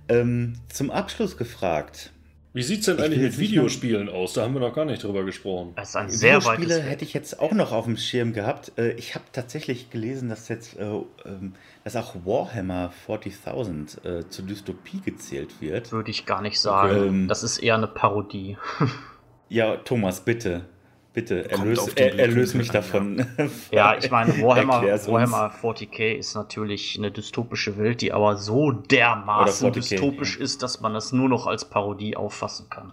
[SPEAKER 1] Ähm, zum Abschluss gefragt.
[SPEAKER 4] Wie sieht es denn
[SPEAKER 1] Ich
[SPEAKER 4] eigentlich mit Videospielen aus? Da haben wir noch gar nicht drüber gesprochen.
[SPEAKER 3] Es ist ein sehr
[SPEAKER 1] Videospiele hätte ich jetzt auch noch auf dem Schirm gehabt. Äh, Ich habe tatsächlich gelesen, dass jetzt, äh, ähm, dass auch Warhammer 40.000 äh, zur Dystopie gezählt wird.
[SPEAKER 3] Würde ich gar nicht sagen.
[SPEAKER 1] Ähm,
[SPEAKER 3] das ist eher eine Parodie.
[SPEAKER 1] Ja, Thomas, bitte, bitte, erlöse, er, erlöse mich
[SPEAKER 2] an,
[SPEAKER 1] davon.
[SPEAKER 3] Ja, ich meine, Warhammer. Warhammer 40k ist natürlich eine dystopische Welt, die aber so dermaßen
[SPEAKER 1] Oder 40K,
[SPEAKER 3] dystopisch ist, dass man das nur noch als Parodie auffassen kann.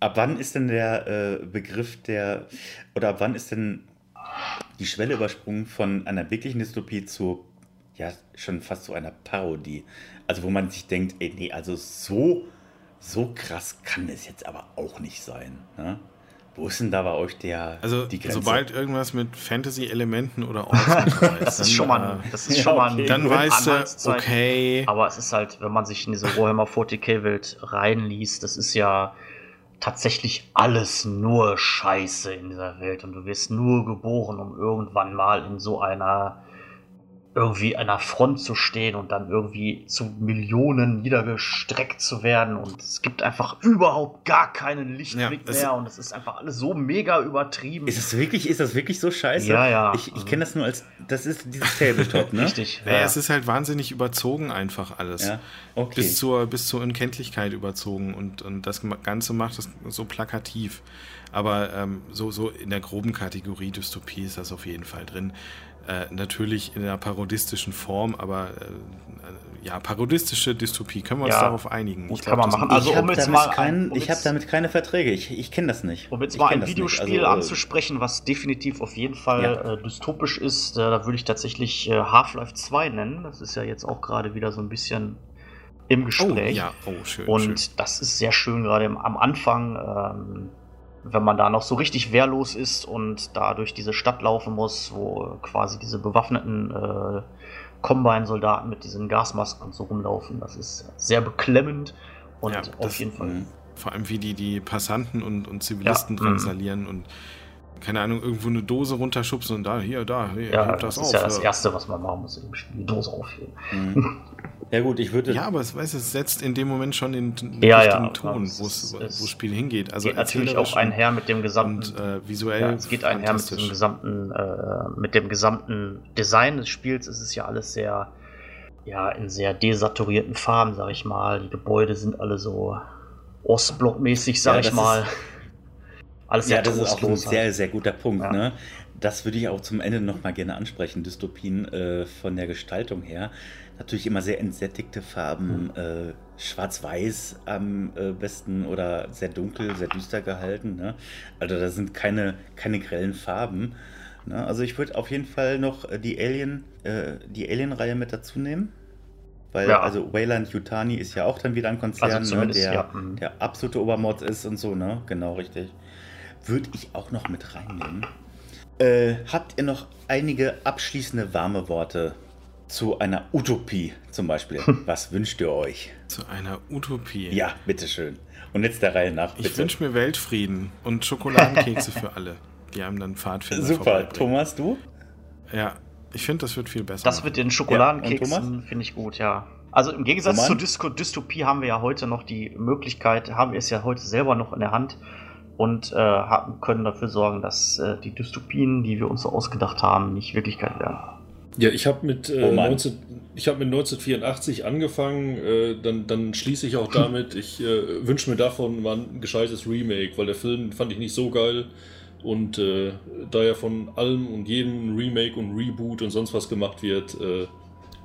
[SPEAKER 1] Ab wann ist denn der äh, Begriff der, oder ab wann ist denn die Schwelle übersprungen von einer wirklichen Dystopie zu, ja, schon fast zu einer Parodie? Also wo man sich denkt, ey, nee, also so, so krass kann es jetzt aber auch nicht sein. Ne? Wo ist denn da bei euch der,
[SPEAKER 2] Also,
[SPEAKER 1] die Grenze?
[SPEAKER 2] sobald irgendwas mit Fantasy-Elementen oder Orks mit dabei
[SPEAKER 3] Das ist schon mal,
[SPEAKER 2] äh,
[SPEAKER 3] das ist
[SPEAKER 1] ja,
[SPEAKER 3] schon mal
[SPEAKER 1] okay.
[SPEAKER 2] dann weißt du, okay.
[SPEAKER 3] Aber es ist halt, wenn man sich in diese Warhammer 40k-Welt reinliest, das ist ja tatsächlich alles nur Scheiße in dieser Welt. Und du wirst nur geboren, um irgendwann mal in so einer irgendwie einer Front zu stehen und dann irgendwie zu Millionen niedergestreckt zu werden. Und es gibt einfach überhaupt gar keinen Lichtblick
[SPEAKER 2] Ja,
[SPEAKER 3] mehr. Und es ist einfach alles so mega übertrieben.
[SPEAKER 1] Ist es wirklich, ist das wirklich so scheiße?
[SPEAKER 3] Ja, ja.
[SPEAKER 1] Ich, ich kenne das nur als, das ist dieses Tabletop, ne?
[SPEAKER 3] Richtig.
[SPEAKER 2] Naja,
[SPEAKER 3] ja.
[SPEAKER 2] es ist halt wahnsinnig überzogen einfach alles.
[SPEAKER 1] Ja, okay.
[SPEAKER 2] Bis, zur, bis zur Unkenntlichkeit überzogen und, und das Ganze macht es so plakativ. Aber ähm, so, so in der groben Kategorie Dystopie ist das auf jeden Fall drin. Äh, natürlich in einer parodistischen Form, aber äh, ja, parodistische Dystopie, können wir uns
[SPEAKER 3] Ja,
[SPEAKER 2] darauf einigen?
[SPEAKER 3] gut,
[SPEAKER 2] Ich
[SPEAKER 3] kann man
[SPEAKER 2] das-
[SPEAKER 3] machen. Also,
[SPEAKER 1] ich habe
[SPEAKER 3] um
[SPEAKER 1] damit, kein,
[SPEAKER 3] um
[SPEAKER 1] hab damit keine Verträge. Ich, ich kenne das nicht.
[SPEAKER 3] Um jetzt
[SPEAKER 1] Ich
[SPEAKER 3] mal ein. Videospiel
[SPEAKER 1] Also, äh,
[SPEAKER 3] anzusprechen, was definitiv auf jeden Fall
[SPEAKER 1] Ja.
[SPEAKER 3] äh, dystopisch ist, äh, da würde ich tatsächlich äh, Half-Life 2 nennen. Das ist ja jetzt auch gerade wieder so ein bisschen im
[SPEAKER 2] Oh,
[SPEAKER 3] Gespräch.
[SPEAKER 2] ja, oh, schön.
[SPEAKER 3] Und
[SPEAKER 2] schön.
[SPEAKER 3] das ist sehr schön, gerade im- am Anfang, ähm, wenn man da noch so richtig wehrlos ist und da durch diese Stadt laufen muss, wo quasi diese bewaffneten äh, Combine-Soldaten mit diesen Gasmasken und so rumlaufen. Das ist sehr beklemmend und
[SPEAKER 2] Ja,
[SPEAKER 3] auf
[SPEAKER 2] das-
[SPEAKER 3] jeden Fall.
[SPEAKER 2] Vor allem, wie die die Passanten und, und Zivilisten
[SPEAKER 3] Ja,
[SPEAKER 2] drangsalieren und keine Ahnung, irgendwo eine Dose runterschubsen und da, hier, da, hier,
[SPEAKER 3] Ja, das,
[SPEAKER 2] das
[SPEAKER 3] ist
[SPEAKER 2] auf.
[SPEAKER 3] ja das. Erste, was man machen muss, in dem Spiel, die Dose aufheben.
[SPEAKER 1] Mhm. Ja gut, ich würde.
[SPEAKER 2] Ja, aber es, weißt, du, es setzt in dem Moment schon den, den
[SPEAKER 3] Ja,
[SPEAKER 2] richtigen
[SPEAKER 3] ja,
[SPEAKER 2] Ton, wo das Spiel hingeht. Also
[SPEAKER 3] geht natürlich auch einher mit dem gesamten.
[SPEAKER 2] und äh, visuell.
[SPEAKER 3] ja, es geht einher mit dem gesamten, äh, mit dem gesamten Design des Spiels. Es ist ja alles sehr ja, in sehr desaturierten Farben, sag ich mal. Die Gebäude sind alle so Ostblockmäßig, sag ja, ich mal. Ist,
[SPEAKER 1] Alles ja, das ist auch ein sehr, halt. sehr guter Punkt. Ja. Ne? Das würde ich auch zum Ende noch mal gerne ansprechen. Dystopien äh, von der Gestaltung her. Natürlich immer sehr entsättigte Farben, mhm. äh, schwarz-weiß am äh, besten oder sehr dunkel, sehr düster gehalten. Ne? Also da sind keine, keine grellen Farben. Ne? Also ich würde auf jeden Fall noch äh, die Alien, äh, die Alien-Reihe mit dazu nehmen. Weil, ja. also Wayland Yutani ist ja auch dann wieder ein Konzern, also ne, der, ja. Mhm. der absolute Obermord ist und so, ne? Genau, richtig. Würde ich auch noch mit reinnehmen. Äh, habt ihr noch einige abschließende warme Worte zu einer Utopie zum Beispiel? Was wünscht ihr euch?
[SPEAKER 2] Zu einer Utopie?
[SPEAKER 1] Ja, bitteschön. Und jetzt der Reihe nach.
[SPEAKER 2] Bitte. Ich wünsche mir Weltfrieden und Schokoladenkekse für alle, die einem dann Pfadfinder
[SPEAKER 1] Super, Thomas, du?
[SPEAKER 2] Ja, ich finde, das wird viel besser.
[SPEAKER 3] Das wird den Schokoladenkeksen, ja, finde ich gut, ja. Also im Gegensatz Roman? zur Dysto Dystopie haben wir ja heute noch die Möglichkeit, haben wir es ja heute selber noch in der Hand und äh, haben, können dafür sorgen, dass äh, die Dystopien, die wir uns so ausgedacht haben, nicht Wirklichkeit werden.
[SPEAKER 4] Ja, ich habe mit, äh, 19, hab mit 1984 angefangen, äh, dann, dann schließe ich auch damit, ich äh, wünsche mir davon mal ein gescheites Remake, weil der Film fand ich nicht so geil. Und äh, da ja von allem und jedem Remake und Reboot und sonst was gemacht wird, äh,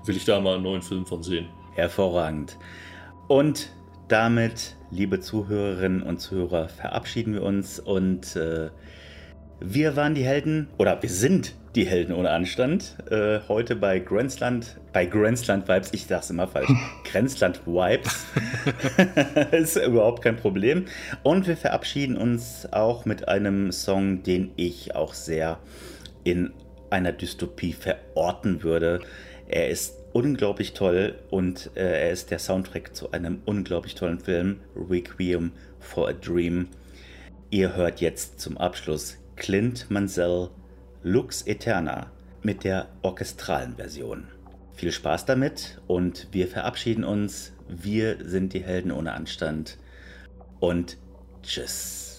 [SPEAKER 4] will ich da mal einen neuen Film von sehen.
[SPEAKER 1] Hervorragend. Und damit, liebe Zuhörerinnen und Zuhörer, verabschieden wir uns und äh, wir waren die Helden, oder wir sind die Helden ohne Anstand. Äh, heute bei Grenzland, bei Grenzland Vibes, ich sag's immer falsch, Grenzland Vibes. ist überhaupt kein Problem. Und wir verabschieden uns auch mit einem Song, den ich auch sehr in einer Dystopie verorten würde. Er ist unglaublich toll und äh, er ist der Soundtrack zu einem unglaublich tollen Film, Requiem for a Dream. Ihr hört jetzt zum Abschluss Clint Mansell Lux Eterna mit der orchestralen Version. Viel Spaß damit und wir verabschieden uns. Wir sind die Helden ohne Anstand und tschüss.